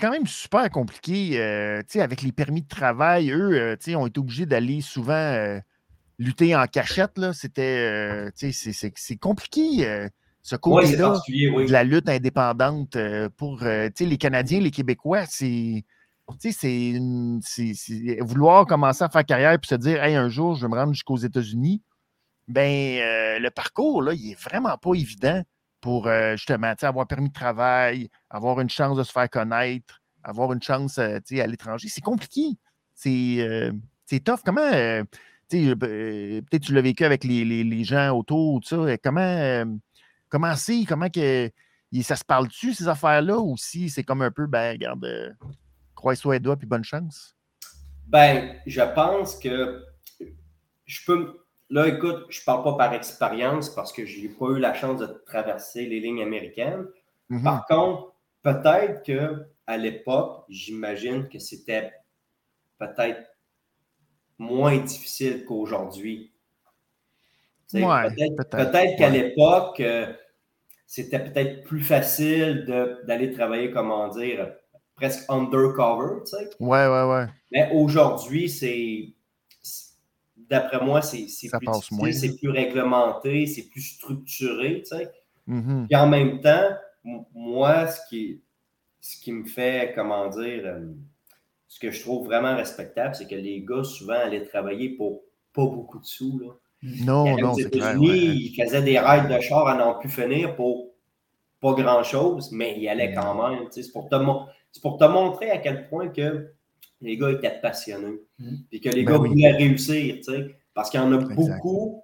quand même super compliqué. euh, avec les permis de travail, eux, euh, ont été obligés d'aller souvent euh, lutter en cachette. C'était c'est- compliqué ce côté-là oui. de la lutte indépendante pour les Canadiens, les Québécois. C'est vouloir commencer à faire carrière puis se dire hey, un jour, je vais me rendre jusqu'aux États-Unis. Ben, euh, le parcours, là, il est vraiment pas évident pour euh, justement avoir permis de travail, avoir une chance de se faire connaître, avoir une chance euh, à l'étranger. C'est compliqué. C'est tough. Comment, euh, peut-être tu l'as vécu avec les, les- les gens autour, Comment, comment c'est, comment que ça se parle-tu, ces affaires-là, ou si c'est comme un peu, ben, regarde, croise-toi doigts puis bonne chance? Ben, je pense que je peux. Là, écoute, je parle pas par expérience parce que je n'ai pas eu la chance de traverser les lignes américaines. Mhm. Par contre, peut-être que à l'époque, j'imagine que c'était peut-être moins difficile qu'aujourd'hui. Ouais, peut-être qu'à l'époque, euh, c'était peut-être plus facile d'aller travailler, comment dire, presque undercover, sais. Ouais, ouais, ouais. Mais aujourd'hui, c'est- D'après moi, c'est plus c'est plus réglementé, c'est plus structuré, tu sais. Mhm. Puis en même temps, moi, ce qui, ce qui me fait, comment dire, euh, ce que je trouve vraiment respectable, c'est que les gars, souvent, allaient travailler pour pas beaucoup de sous. Là. Non, allaient non, aux c'est clair. États-Unis, ouais. ils faisaient des raids de char à n'en plus finir pour pas grand-chose, mais ils allaient quand même. tu sais, C'est pour, te mon- c'est pour te montrer à quel point que les gars étaient passionnés. Mhm. Puis que les Ben gars oui. voulaient réussir. tu sais, Parce qu'il y en a Exact. beaucoup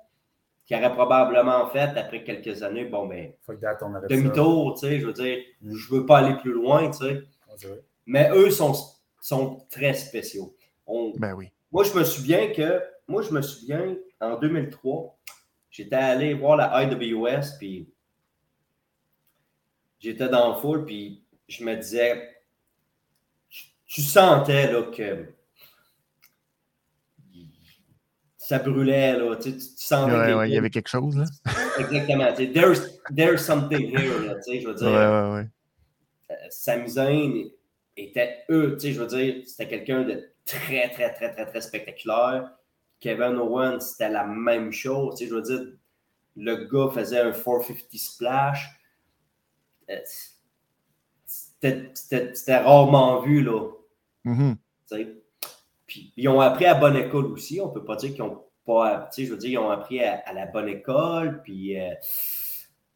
qui auraient probablement fait, après quelques années, bon, ben, demi-tour, tu sais, je veux dire, Mm. je veux pas aller plus loin, tu sais. Mais eux sont, sont très spéciaux. On- Ben oui. moi, je me souviens que, moi, je me souviens, en 2003, j'étais allé voir la IWS, puis j'étais dans le foule, puis je me disais, tu- sentais, là, que ça brûlait, là, tu, tu- sentais Ouais, il y avait quelque chose, là. *laughs* Exactement, there's, there's something here, là, je veux dire, ouais, euh, était eux, je veux dire, c'était quelqu'un de très, très, très, très, très spectaculaire. Kevin Owens, c'était la même chose, je veux dire, le gars faisait un 450 splash. Euh, c'était rarement vu, là, Mhm. Puis ils ont appris à bonne école aussi, on peut pas dire qu'ils ont pas, tu sais, je veux dire, ils ont appris à, à la bonne école, puis... euh,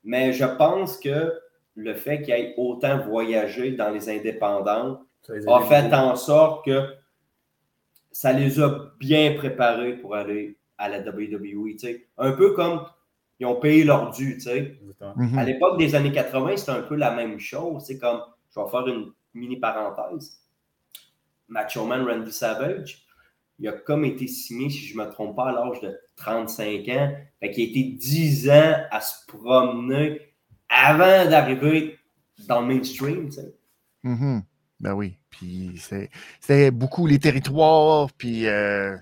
mais je pense que le fait qu'ils aient autant voyagé dans les indépendants a fait en sorte que ça les a bien préparés pour aller à la WWE. tu sais. Un peu comme ils ont payé leur dû. tu sais. Exactement. Mhm. À l'époque des années 80, c'était un peu la même chose. C'est comme, je vais faire une mini parenthèse. Macho Man Randy Savage, il a comme été signé, si je ne me trompe pas, à l'âge de 35 ans. Fait qu'il a été 10 ans à se promener avant d'arriver dans le mainstream. Mhm. Ben oui. Puis c'était beaucoup les territoires, puis euh,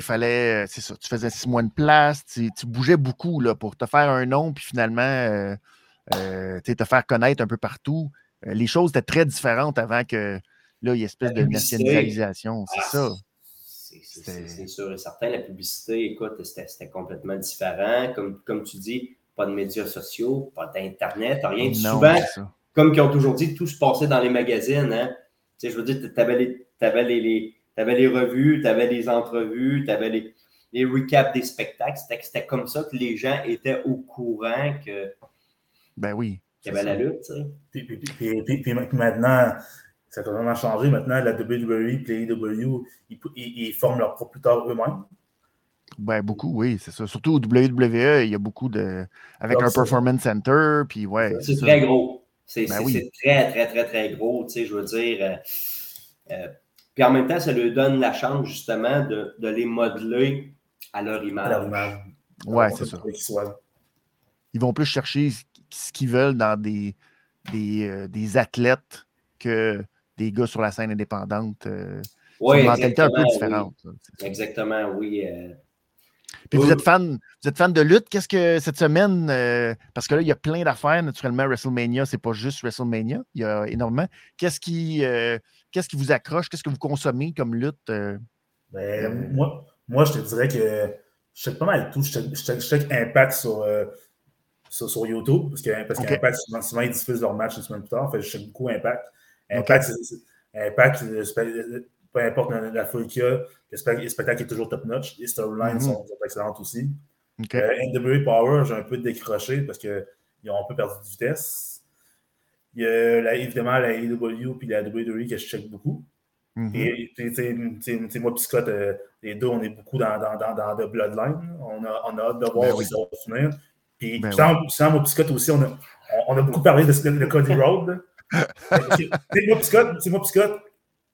fallait, euh, c'est ça, tu faisais six mois de place, tu, bougeais beaucoup là, pour te faire un nom, puis finalement, euh, te faire connaître un peu partout. Les choses étaient très différentes avant que là, il y ait espèce La de publicité. nationalisation, c'est Ah, ça. c'est- sûr et certain. La publicité, écoute, c'était c'était complètement différent. Comme, comme tu dis, pas de médias sociaux, pas d'Internet, rien. Non, Souvent, comme ils ont toujours dit, tout se passait dans les magazines. Hein? Tu sais, je veux dire, tu avais les, t'avais les, les, t'avais les revues, tu avais les entrevues, tu avais les. les recaps des spectacles. C'était comme ça que les gens étaient au courant que. Ben oui. Qu'il y avait la lutte, tu sais. Puis, puis, puis, puis, puis maintenant, ça a complètement changé. Maintenant, la WWE et l'AEW, ils, ils, ils, forment leur propre eux-mêmes. Ben, beaucoup, oui, c'est ça. Surtout au WWE, il y a beaucoup de. Avec Donc, un Performance Center, puis ouais. C'est très gros. C'est ben oui. très, très, très, très gros, tu sais, je veux dire. Euh, euh, puis en même temps, ça leur donne la chance, justement, de, de les modeler à leur image. À leur image. Ouais, c'est ça. Ils vont plus chercher ce qu'ils veulent dans des, des, euh, des, athlètes que des gars sur la scène indépendante. Euh, oui, une mentalité un peu différente. Oui. Exactement, oui. Euh... Puis vous êtes fan, vous êtes fan de lutte. Qu'est-ce que cette semaine, euh, parce que là, il y a plein d'affaires, naturellement, WrestleMania, c'est pas juste WrestleMania, il y a énormément. Qu'est-ce qui, euh, qu'est-ce qui vous accroche? Qu'est-ce que vous consommez comme lutte? Euh, ben, moi, moi, je te dirais que je check pas mal tout. Je check, je check Impact sur, sur, sur, YouTube, parce que parce okay. qu'Impact, souvent, souvent, ils diffusent leur match une semaine plus tard. Fait, je check beaucoup Impact. Impact. Impact peu importe la, foule qu'il y a, le spectacle est toujours top-notch. Les storylines mm -hmm. sont, sont, excellentes aussi. Okay. Euh, NWA Power, j'ai un peu décroché parce qu'ils ont un peu perdu de vitesse. Il y a évidemment la AEW et la WWE que je check beaucoup. Mm -hmm. Et tu sais, moi, Scott, euh, les deux, on est beaucoup dans, dans, dans, dans The Bloodline. On a, on a hâte de voir ben oui. ça va finir. Puis, ben oui. sans moi, Scott aussi, on a, on, a beaucoup parlé de, de Cody Rhodes. Moi, Scott, moi, Scott,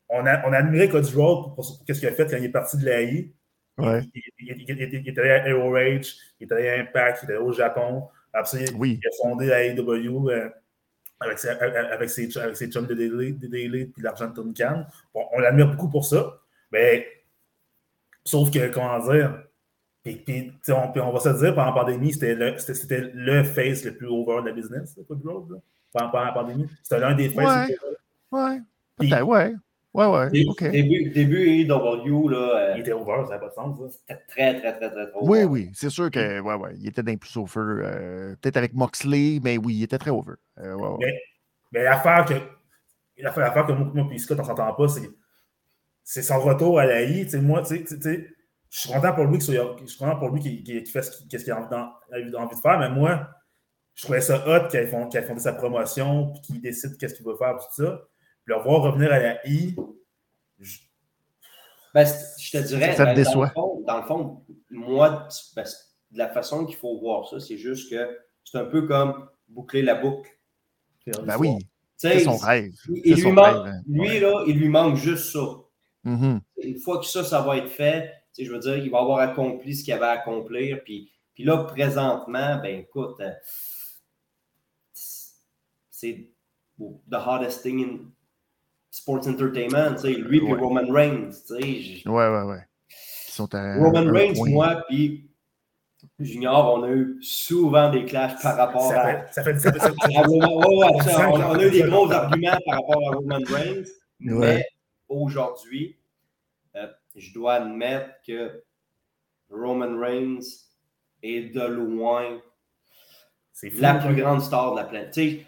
on a, on a admiré Cody Rhodes pour, pour, ce qu'il a fait quand il est parti de l'AI. Ouais. Il, il, il, il, était allé à Aero Rage, il était allé à Impact, il était allé au Japon. Après, oui. il a fondé la AEW euh, avec, ses, avec, ses, avec ses chums de Daily, de Daily puis l'argent de Tony Khan. Bon, on l'admire beaucoup pour ça. Mais sauf que, comment dire, puis, puis, on, puis on va se dire, pendant la pandémie, c'était le, c'était, le face le plus over de la business, Cody Rhodes, pendant, pendant la pandémie. C'était l'un des faces. Ouais, ouais. Puis, ouais. Ouais, ouais. Début, okay. début, début AEW, là. Euh, il était over, ça n'a pas de sens. C'était très, très, très, très, très over. Oui, oui, c'est sûr que, ouais, ouais, il était d'un plus au feu. Euh, Peut-être avec Moxley, mais oui, il était très over. Euh, ouais, ouais. Mais, mais l'affaire que, l'affaire que moi, moi et Scott, on s'entend pas, c'est, c'est son retour à la I. Tu sais, moi, tu sais, je suis content pour lui qu'il je suis content pour lui qu'il, qu'il, qu'il fasse ce qu'il a envie, envie de faire, mais moi, je trouvais ça hot fondé, fondé sa promotion, puis qu'il décide qu'est-ce qu'il veut faire, tout ça. Puis le voir revenir à la I. Je, ben, je te dirais, ça te ben, déçoit. Dans, le fond, dans le fond, moi, ben, de la façon qu'il faut voir ça, c'est juste que c'est un peu comme boucler la boucle. Ben oui. C'est son rêve. Il, lui, manque, rêve, hein. lui ouais. là, il lui manque juste ça. Mm -hmm. Une fois que ça, ça va être fait, je veux dire, il va avoir accompli ce qu'il avait à accomplir. Puis, puis là, présentement, ben écoute, euh, c'est the hottest thing in sports entertainment, lui ouais. puis Roman Reigns. Ouais, ouais, ouais. Ils sont à Roman Reigns, point. moi, puis Junior, on a eu souvent des clashs par rapport ça à. Fait, ça fait, ça fait, ça fait, à Roman, ouais, ouais, *laughs* ça, on, on, a eu des gros arguments par rapport à Roman Reigns, mais aujourd'hui, euh, je dois admettre que Roman Reigns est de loin la plus grande star de la planète. T'sais,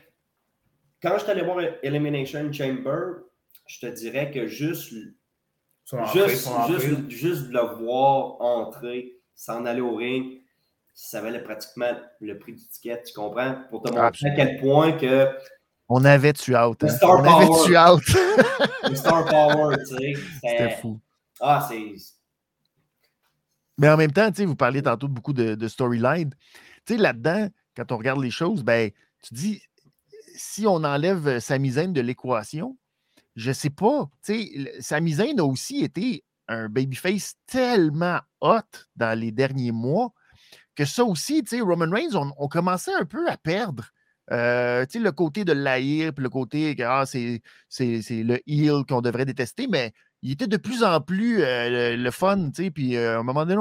quand je suis allé voir Elimination Chamber, je te dirais que juste, juste, juste, juste, le voir entrer, s'en aller au ring, ça valait pratiquement le prix du ticket, tu comprends? Pour te montrer Absolument. à quel point que. On avait tu out. Hein? Star On power. avait tu out? *laughs* le Star Power, tu sais. C'était fou. Ah, c'est. Mais en même temps, tu sais, vous parliez tantôt de beaucoup de, de storyline. Tu sais, là-dedans, quand on regarde les choses, ben, tu dis, si on enlève Sami Zayn de l'équation, je ne sais pas. Sami Zayn a aussi été un babyface tellement hot dans les derniers mois que ça aussi, Roman Reigns, on, on, commençait un peu à perdre. Euh, le côté de l'haïr, puis le côté que ah, c'est le heel qu'on devrait détester, mais il était de plus en plus euh, le, le, fun, puis euh, à un moment donné,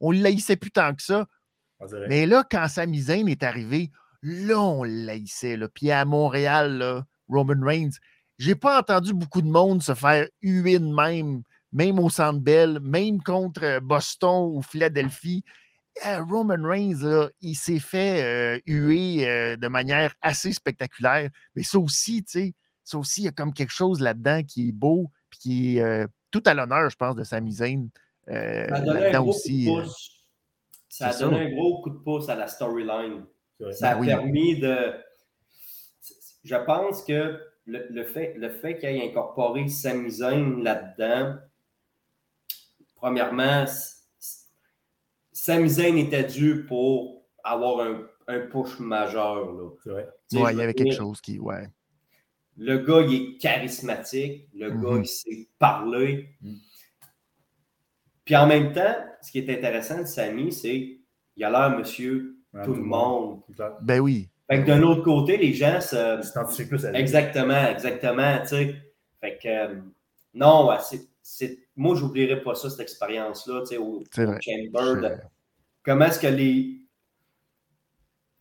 on ne l'haïssait plus tant que ça. Mais là, quand Sami Zayn est arrivé, Là, on laissait. Là. Puis à Montréal, là, Roman Reigns, j'ai pas entendu beaucoup de monde se faire huer de même, même au Centre Bell, même contre euh, Boston ou Philadelphie. Euh, Roman Reigns, là, il s'est fait euh, huer euh, de manière assez spectaculaire. Mais ça aussi, tu sais, ça aussi, il y a comme quelque chose là-dedans qui est beau, puis qui est tout à l'honneur, je pense, de Sami Zayn Ça a donné un là-dedans gros aussi. coup de pouce. Ça a c'est donné ça. un gros coup de pouce à la storyline. Ça a oui. permis de. Je pense que le, le fait, le fait qu'il ait incorporé Sami Zayn là-dedans, premièrement, s- s- Sami Zayn était dû pour avoir un, un push majeur. Là. Tu sais, ouais, il y avait quelque chose qui. Ouais. Le gars, il est charismatique. Le Mhm. gars, il sait parler. Mhm. Puis en même temps, ce qui est intéressant de Sami, c'est qu'il a l'air monsieur Ouais, tout le monde. Ben oui. Fait que d'un autre côté, les gens se. Plus à. Exactement, exactement, tu sais. Fait que, euh, non, ouais, c'est, c'est- moi, j'oublierai pas ça, cette expérience-là, tu sais, au, C'est au vrai. Chamber. de- comment est-ce que les...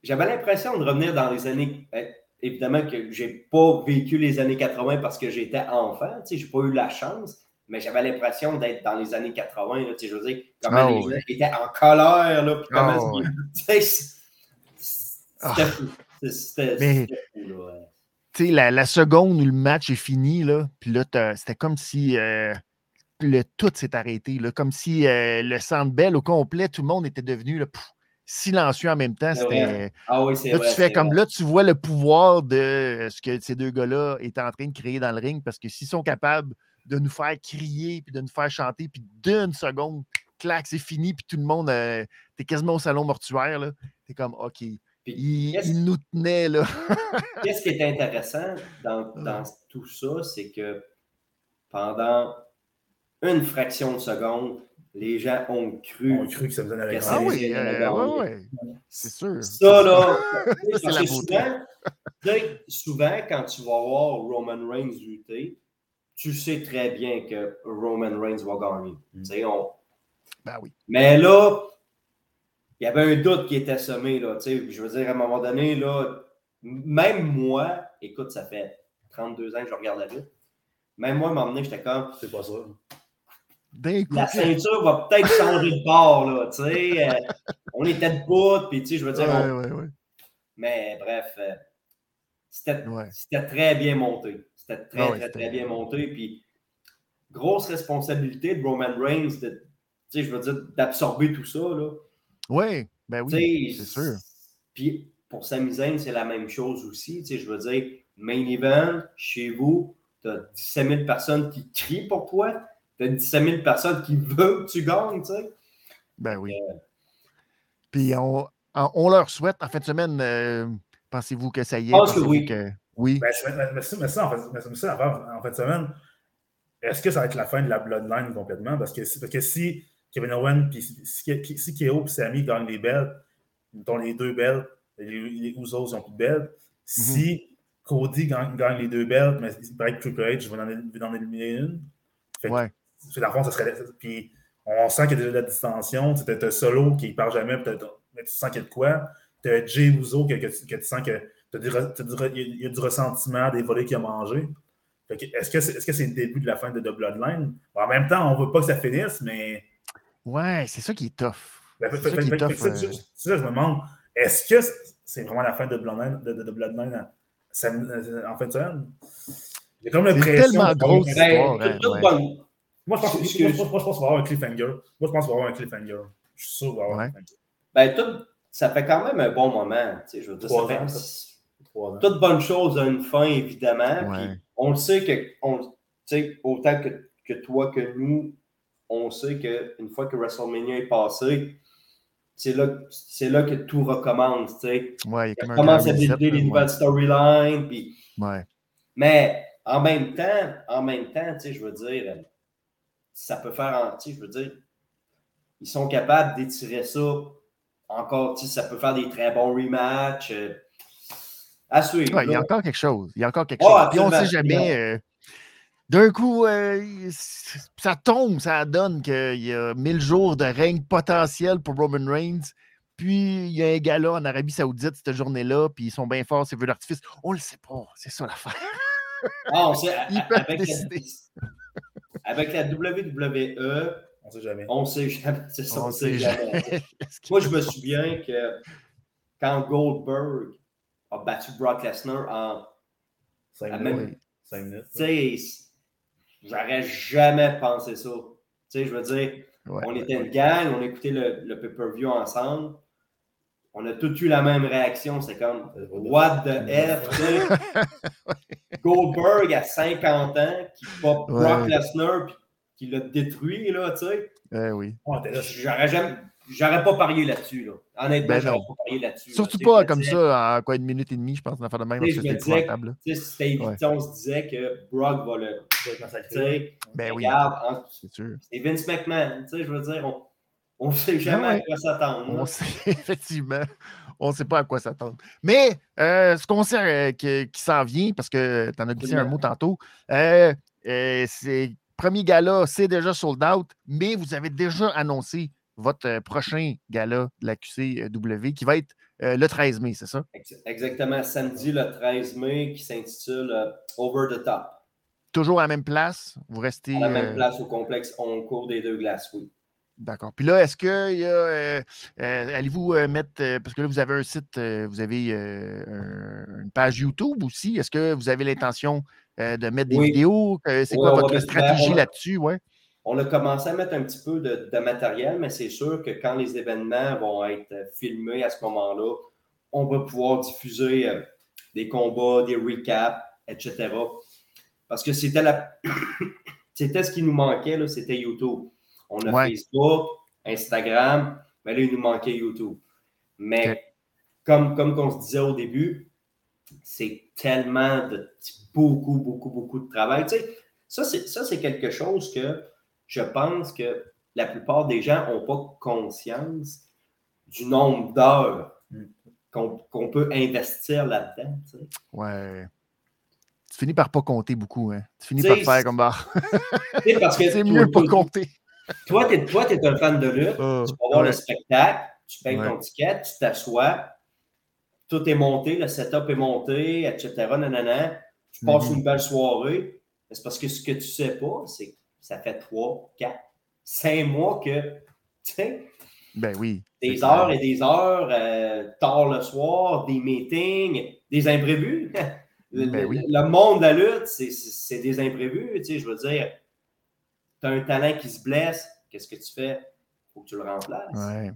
J'avais l'impression de revenir dans les années... euh, Évidemment que j'ai pas vécu les années 80 parce que j'étais enfant, tu sais, j'ai pas eu la chance, mais j'avais l'impression d'être dans les années 80, là, tu sais, je veux dire, comment Ah les ouais. gens étaient en colère, là, puis comment *laughs* sais, c'est- Ah. c'était fou. C'était Mais- ouais. la, la seconde où le match est fini, là, puis là, c'était comme si euh, le, tout s'est arrêté. Là, comme si euh, le Centre Bell au complet, tout le monde était devenu là, silencieux en même temps. C'était, Ah oui, là, vrai. tu fais comme vrai. là, tu vois le pouvoir de ce que ces deux gars-là étaient en train de créer dans le ring parce que s'ils sont capables de nous faire crier puis de nous faire chanter, puis d'une seconde, clac, c'est fini, puis tout le monde, euh, t'es quasiment au salon mortuaire, là. T'es comme, OK. Puis, Il, qu'est-ce- il nous tenait, là. *laughs* Qu'est-ce qui est intéressant dans, dans tout ça, c'est que pendant une fraction de seconde, les gens ont cru. On a cru que ça me donnait la Ah oui, c'est euh, ouais. C'est sûr. Ça, là, C'est *laughs* la souvent, souvent, quand tu vas voir Roman Reigns lutter, tu sais très bien que Roman Reigns va gagner. Mm. On- Ben oui. Mais là, il y avait un doute qui était semé. Là, tu sais, je veux dire, à un moment donné, là, même moi, écoute, ça fait 32 ans que je regarde la lutte. Même moi, à un moment donné, j'étais comme, C'est pas ça. La ceinture va peut-être changer de bord, là, tu sais. euh, on était debout, puis tu sais, je veux ouais, dire, on- ouais, ouais. mais bref, euh, c'était Ouais. c'était très bien monté. C'était très, Ah ouais, très, c'était- très bien monté. Puis, grosse responsabilité de Roman Reigns, de, tu sais, je veux dire, d'absorber tout ça, là. Ouais, ben oui, c'est sûr. Puis pour Sami Zayn, c'est la même chose aussi. Tu sais, je veux dire, main event, chez vous, tu as 17 000 personnes qui crient pour toi. Tu as 17 000 personnes qui veulent que tu gagnes, tu sais. Ben oui. Euh, Puis on, on leur souhaite, en fin de semaine, euh, pensez-vous que ça y est? Je pense que oui. que- oui. Ben, mais, mais ça, mais ça, en fait, mais ça, en fait- en fin de semaine, est-ce que ça va être la fin de la bloodline complètement? Parce que, si- parce que si Kevin Owen, puis si, si, KO et Sami gagnent les belts, mettons les deux belts, les, les Usos n'ont plus de belts. Si Cody gagne, gagne les deux belts, mais il paraît que Triple H va en, en éliminer une. Fait Ouais. fait, fond, ça serait. Puis on sent qu'il y a déjà de la distension. Tu as Solo qui ne parle jamais, mais tu sens qu'il y a de quoi. Tu as Jay Uso que, que, que tu sens que il y a- il y a du ressentiment des volets qu'il a mangé. Est-ce que c'est est -ce c'est le début de la fin de The Bloodline? Bon, en même temps, on ne veut pas que ça finisse, mais. Ouais, c'est ça qui est tough. Ben, C'est ça euh. ça, je me demande, est-ce que c'est vraiment la fin de Bloodline, de, de- de Bloodline en- ça- en fin de semaine? J'ai comme C'est l'impression. tellement grosse ben, histoire, hein, ouais. Moi, je pense, je qu'il va y avoir un cliffhanger. Moi, je pense qu'il va avoir un cliffhanger. Je suis sûr qu'il va y avoir Ouais. un cliffhanger. Ben, tout- ça fait quand même un bon moment. Tu sais, je veux dire, ça fait- ans, ça. Trois ans. toute bonne chose a une fin, évidemment. Ouais. Puis on le sait que, on, tu sais, autant que, que toi que nous, on sait qu'une fois que WrestleMania est passé, c'est là, c'est là que tout recommence. tu sais. Ouais, il y a comme On un commence à là, les nouvelles storylines. Puis, ouais. Mais en même temps, en même temps, tu sais, je veux dire, ça peut faire, en- tu sais, je veux dire, ils sont capables d'étirer ça encore, tu sais, ça peut faire des très bons rematchs. À suivre. Ouais, il y a encore quelque chose. Il y a encore quelque Oh, chose. Puis on ne sait jamais. euh, D'un coup, euh, ça tombe, ça donne qu'il y a 1000 jours de règne potentiel pour Roman Reigns. Puis il y a un gars-là en Arabie Saoudite cette journée-là, puis ils sont bien forts, c'est feux d'artifice. On le sait pas, c'est ça l'affaire. Ah, *laughs* avec, la, décider. avec la WWE, On ne sait jamais. on sait jamais. c'est ça, On on sait sait jamais. *laughs* Moi, je me souviens que quand Goldberg a battu Brock Lesnar en. Cinq Ah, minutes. même- j'aurais jamais pensé ça. Tu sais, je veux dire, on était une gang, on écoutait le, le pay-per-view ensemble. On a tous eu la même réaction. C'est comme What the F? *laughs* Goldberg à 50 ans qui pop Brock Lesnar qui l'a détruit, là, tu sais. Eh oui. J'aurais jamais. J'aurais pas parié là-dessus. Là. Honnêtement, ben j'aurais pas parié là-dessus. Surtout pas comme ça, en quoi, une minute et demie, je pense, d'en faire de même. C'était épouvantable. C'était ouais. on se disait que Brock va le. Ben oui. Regarde, c'est Vince McMahon. Tu sais, je veux dire, on ne sait jamais à quoi s'attendre. On sait, *laughs* effectivement. On ne sait pas à quoi s'attendre. Mais euh, ce concert euh, qui, s'en vient, parce que tu en as glissé un mot tantôt, euh, c'est premier gala, c'est déjà sold out, mais vous avez déjà annoncé votre euh, prochain gala de la QCW qui va être euh, le 13 mai, c'est ça? Exactement, samedi le 13 mai qui s'intitule euh, Over the Top. Toujours à la même place? Vous restez. À la même place au complexe On cours des deux glaces, oui. D'accord. Puis là, est-ce que y a, allez-vous mettre, parce que là, vous avez un site, vous avez une page YouTube aussi. Est-ce que vous avez l'intention de mettre des vidéos? C'est quoi votre stratégie là-dessus? Ouais on a commencé à mettre un petit peu de, matériel, mais c'est sûr que quand les événements vont être filmés à ce moment-là, on va pouvoir diffuser euh, des combats, des recaps, etc. Parce que c'était la... *coughs* c'était ce qui nous manquait, c'était YouTube. On a Facebook, Instagram, mais là, il nous manquait YouTube. Mais comme, comme on se disait au début, c'est tellement de beaucoup, beaucoup, beaucoup de travail. Tu sais, ça, c'est quelque chose que je pense que la plupart des gens n'ont pas conscience du nombre d'heures mm. qu'on peut investir là-dedans. Ouais. Tu finis par pas compter beaucoup, hein? Tu finis par faire comme *laughs* barre. c'est mieux pas compter. Toi, tu es, un fan de lutte, ah, tu vas voir le spectacle, tu payes ton ticket, tu t'assois, tout est monté, le setup est monté, etc. Nanana, tu passes mm-hmm. une belle soirée. C'est parce que ce que tu ne sais pas, c'est ça fait trois, quatre, cinq mois que, tu sais, ben oui. Des heures et des heures, euh, tard le soir, des meetings, des imprévus. *laughs* Ben le, monde de la lutte, c'est des imprévus. Tu sais, je veux dire, tu as un talent qui se blesse, qu'est-ce que tu fais? Il faut que tu le remplaces. Ouais.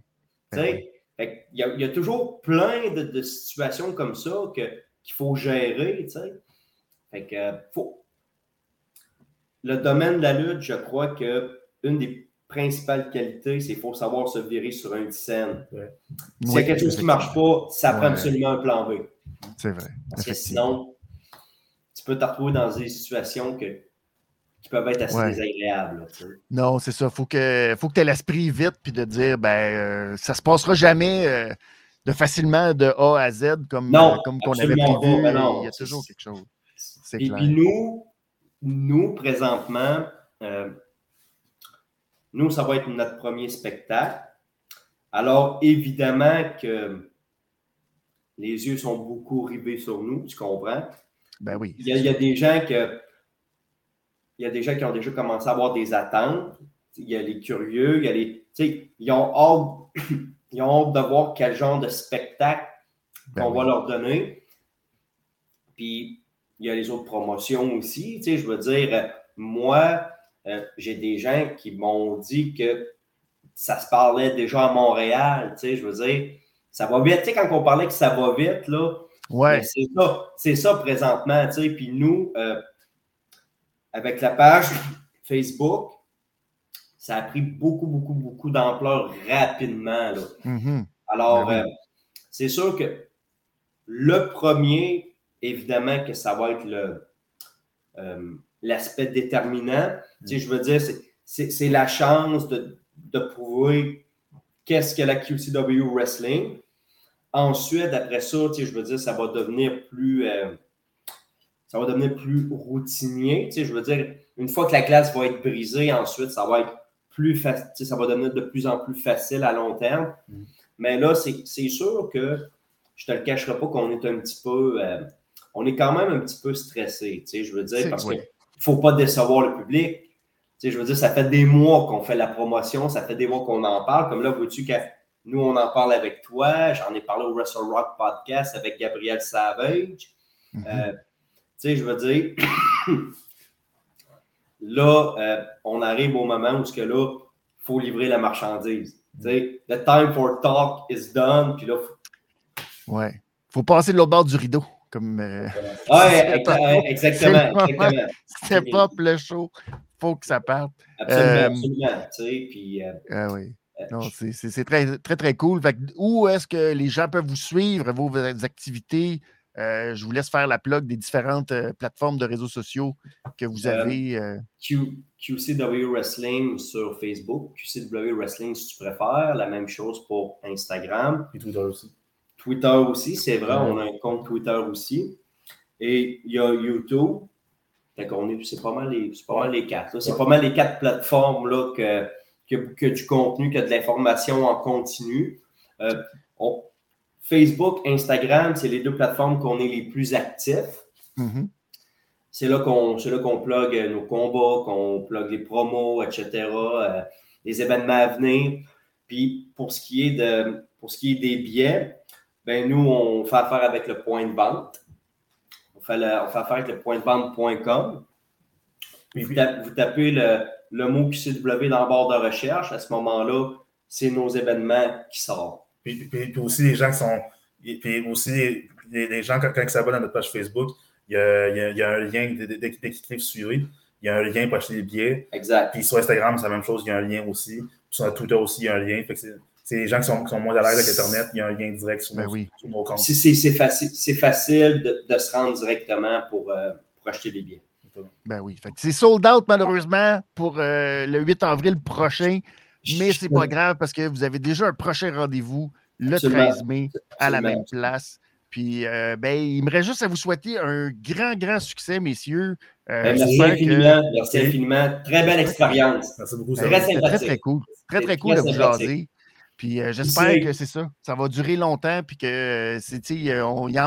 tu sais, ben il, y a, toujours plein de, situations comme ça qu'il faut gérer. Tu sais. Fait que, faut, le domaine de la lutte, je crois que une des principales qualités, c'est qu'il faut savoir se virer sur un scène. S'il y a quelque chose qui ne marche pas, ça prend absolument un plan B. C'est vrai. Parce que sinon, tu peux te retrouver dans des situations que, qui peuvent être assez désagréables. non, c'est ça. Il faut que, faut que tu aies l'esprit vite puis de dire ben euh, ça se passera jamais euh, de facilement de A à Z comme, euh, comme qu'on avait prévu. Ben Il y a toujours quelque chose. Et puis nous, nous, présentement, euh, nous, ça va être notre premier spectacle. Alors, évidemment que les yeux sont beaucoup rivés sur nous, tu comprends? Ben oui. Il y a, des gens que. Il y a des gens qui ont déjà commencé à avoir des attentes. Il y a les curieux, il y a les. Tu sais, ils ont hâte, *coughs* ils ont hâte de voir quel genre de spectacle ben qu'on va leur donner. Puis il y a les autres promotions aussi. Tu sais, je veux dire, euh, moi, euh, j'ai des gens qui m'ont dit que ça se parlait déjà à Montréal. Tu sais, je veux dire, ça va vite. Tu sais, quand on parlait que ça va vite, là, ouais. C'est ça, c'est ça présentement. Tu sais, puis nous, euh, avec la page Facebook, ça a pris beaucoup, beaucoup, beaucoup d'ampleur rapidement. Là. Mm-hmm. Alors, ben c'est sûr que le premier, évidemment que ça va être le, euh, l'aspect déterminant. Tu je veux dire, c'est, la chance de, de prouver qu'est-ce que la QCW Wrestling. Ensuite, après ça, tu je veux dire, ça va devenir plus, euh, ça va devenir plus routinier. Tu je veux dire, une fois que la glace va être brisée, ensuite, ça va être plus facile, ça va devenir de plus en plus facile à long terme. Mm. Mais là, c'est, sûr que je ne te le cacherai pas qu'on est un petit peu euh, on est quand même un petit peu stressé, tu sais, je veux dire, parce qu'il ne faut pas décevoir le public. Tu sais, je veux dire, ça fait des mois qu'on fait la promotion, ça fait des mois qu'on en parle. Comme là, vois-tu que nous, on en parle avec toi. J'en ai parlé au Wrestle Rock podcast avec Gabriel Savage. Mm-hmm. Euh, tu sais, je veux dire, *coughs* là, euh, on arrive au moment où ce que là, faut livrer la marchandise. Tu sais, the time for talk is done. Puis là, faut... Ouais. Faut passer de l'autre bord du rideau. Comme, euh, ouais, *laughs* exactement. exactement. Step *laughs* up le show. Faut que ça parte. Absolument, euh, absolument. Tu sais, puis, euh, ah oui. Non, c'est très, très, très cool. Fait, où est-ce que les gens peuvent vous suivre, vos activités? Euh, je vous laisse faire la plug des différentes euh, plateformes de réseaux sociaux que vous euh, avez. QCW Wrestling sur Facebook, QCW Wrestling si tu préfères. La même chose pour Instagram. Et Twitter aussi. Twitter aussi, c'est vrai, on a un compte Twitter aussi. Et il y a YouTube. C'est pas, mal les, pas mal les quatre. C'est pas mal les quatre plateformes là, que, que, que, du contenu, que de l'information en continu. on, Facebook, Instagram, c'est les deux plateformes qu'on est les plus actifs. Mm-hmm. C'est là qu'on qu'on plug nos combats, qu'on plug les promos, etc., euh, les événements à venir. Puis pour ce qui est, de, pour ce qui est des billets, ben nous, on fait affaire avec le point de vente. On fait, on fait affaire avec le point de vente.com. Puis vous, tapez le, le mot QCW dans le bord de recherche. À ce moment-là, c'est nos événements qui sortent. Puis, puis, aussi, les gens qui sont. Puis aussi, les, gens, quand, ils s'abonnent à notre page Facebook, il y a, il y a, un lien, dès qu'ils cliquent suivre, il y a un lien pour acheter des billets. Exact. Puis sur Instagram, c'est la même chose, il y a un lien aussi. Sur Twitter aussi, il y a un lien. Fait que c'est les gens qui sont, qui sont moins à l'aise avec Internet, il y a un lien direct sur, ben nos, oui. sur nos, comptes. C'est facile, facile de, de, se rendre directement pour, euh, pour acheter des billets. Ben oui. C'est sold out malheureusement pour euh, le 8 avril prochain, mais c'est pas grave parce que vous avez déjà un prochain rendez-vous le 13 mai à la même place. Puis, euh, ben, il me reste juste à vous souhaiter un grand, grand succès, messieurs. Euh, ben, merci infiniment. Merci infiniment. Très belle expérience. Merci beaucoup. Très, très, très, très cool. Très, très cool de vous jaser. Puis, euh, j'espère que c'est ça. Ça va durer longtemps. Puis que, c'est, il n'y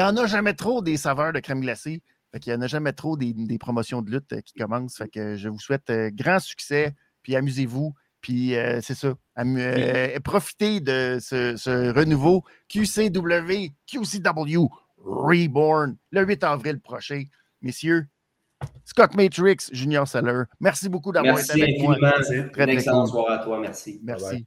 en, a jamais trop des saveurs de crème glacée. Fait qu'il n'y en a jamais trop des, des, promotions de lutte qui commencent. Fait que je vous souhaite grand succès. Puis, amusez-vous. Puis euh, c'est ça. Euh, profitez de ce, renouveau QCW, QCW Reborn le 8 avril prochain. Messieurs, Scott Matrix, Junior Seller, merci beaucoup d'avoir été avec moi. Merci très cool. soirée à toi. Merci. Merci.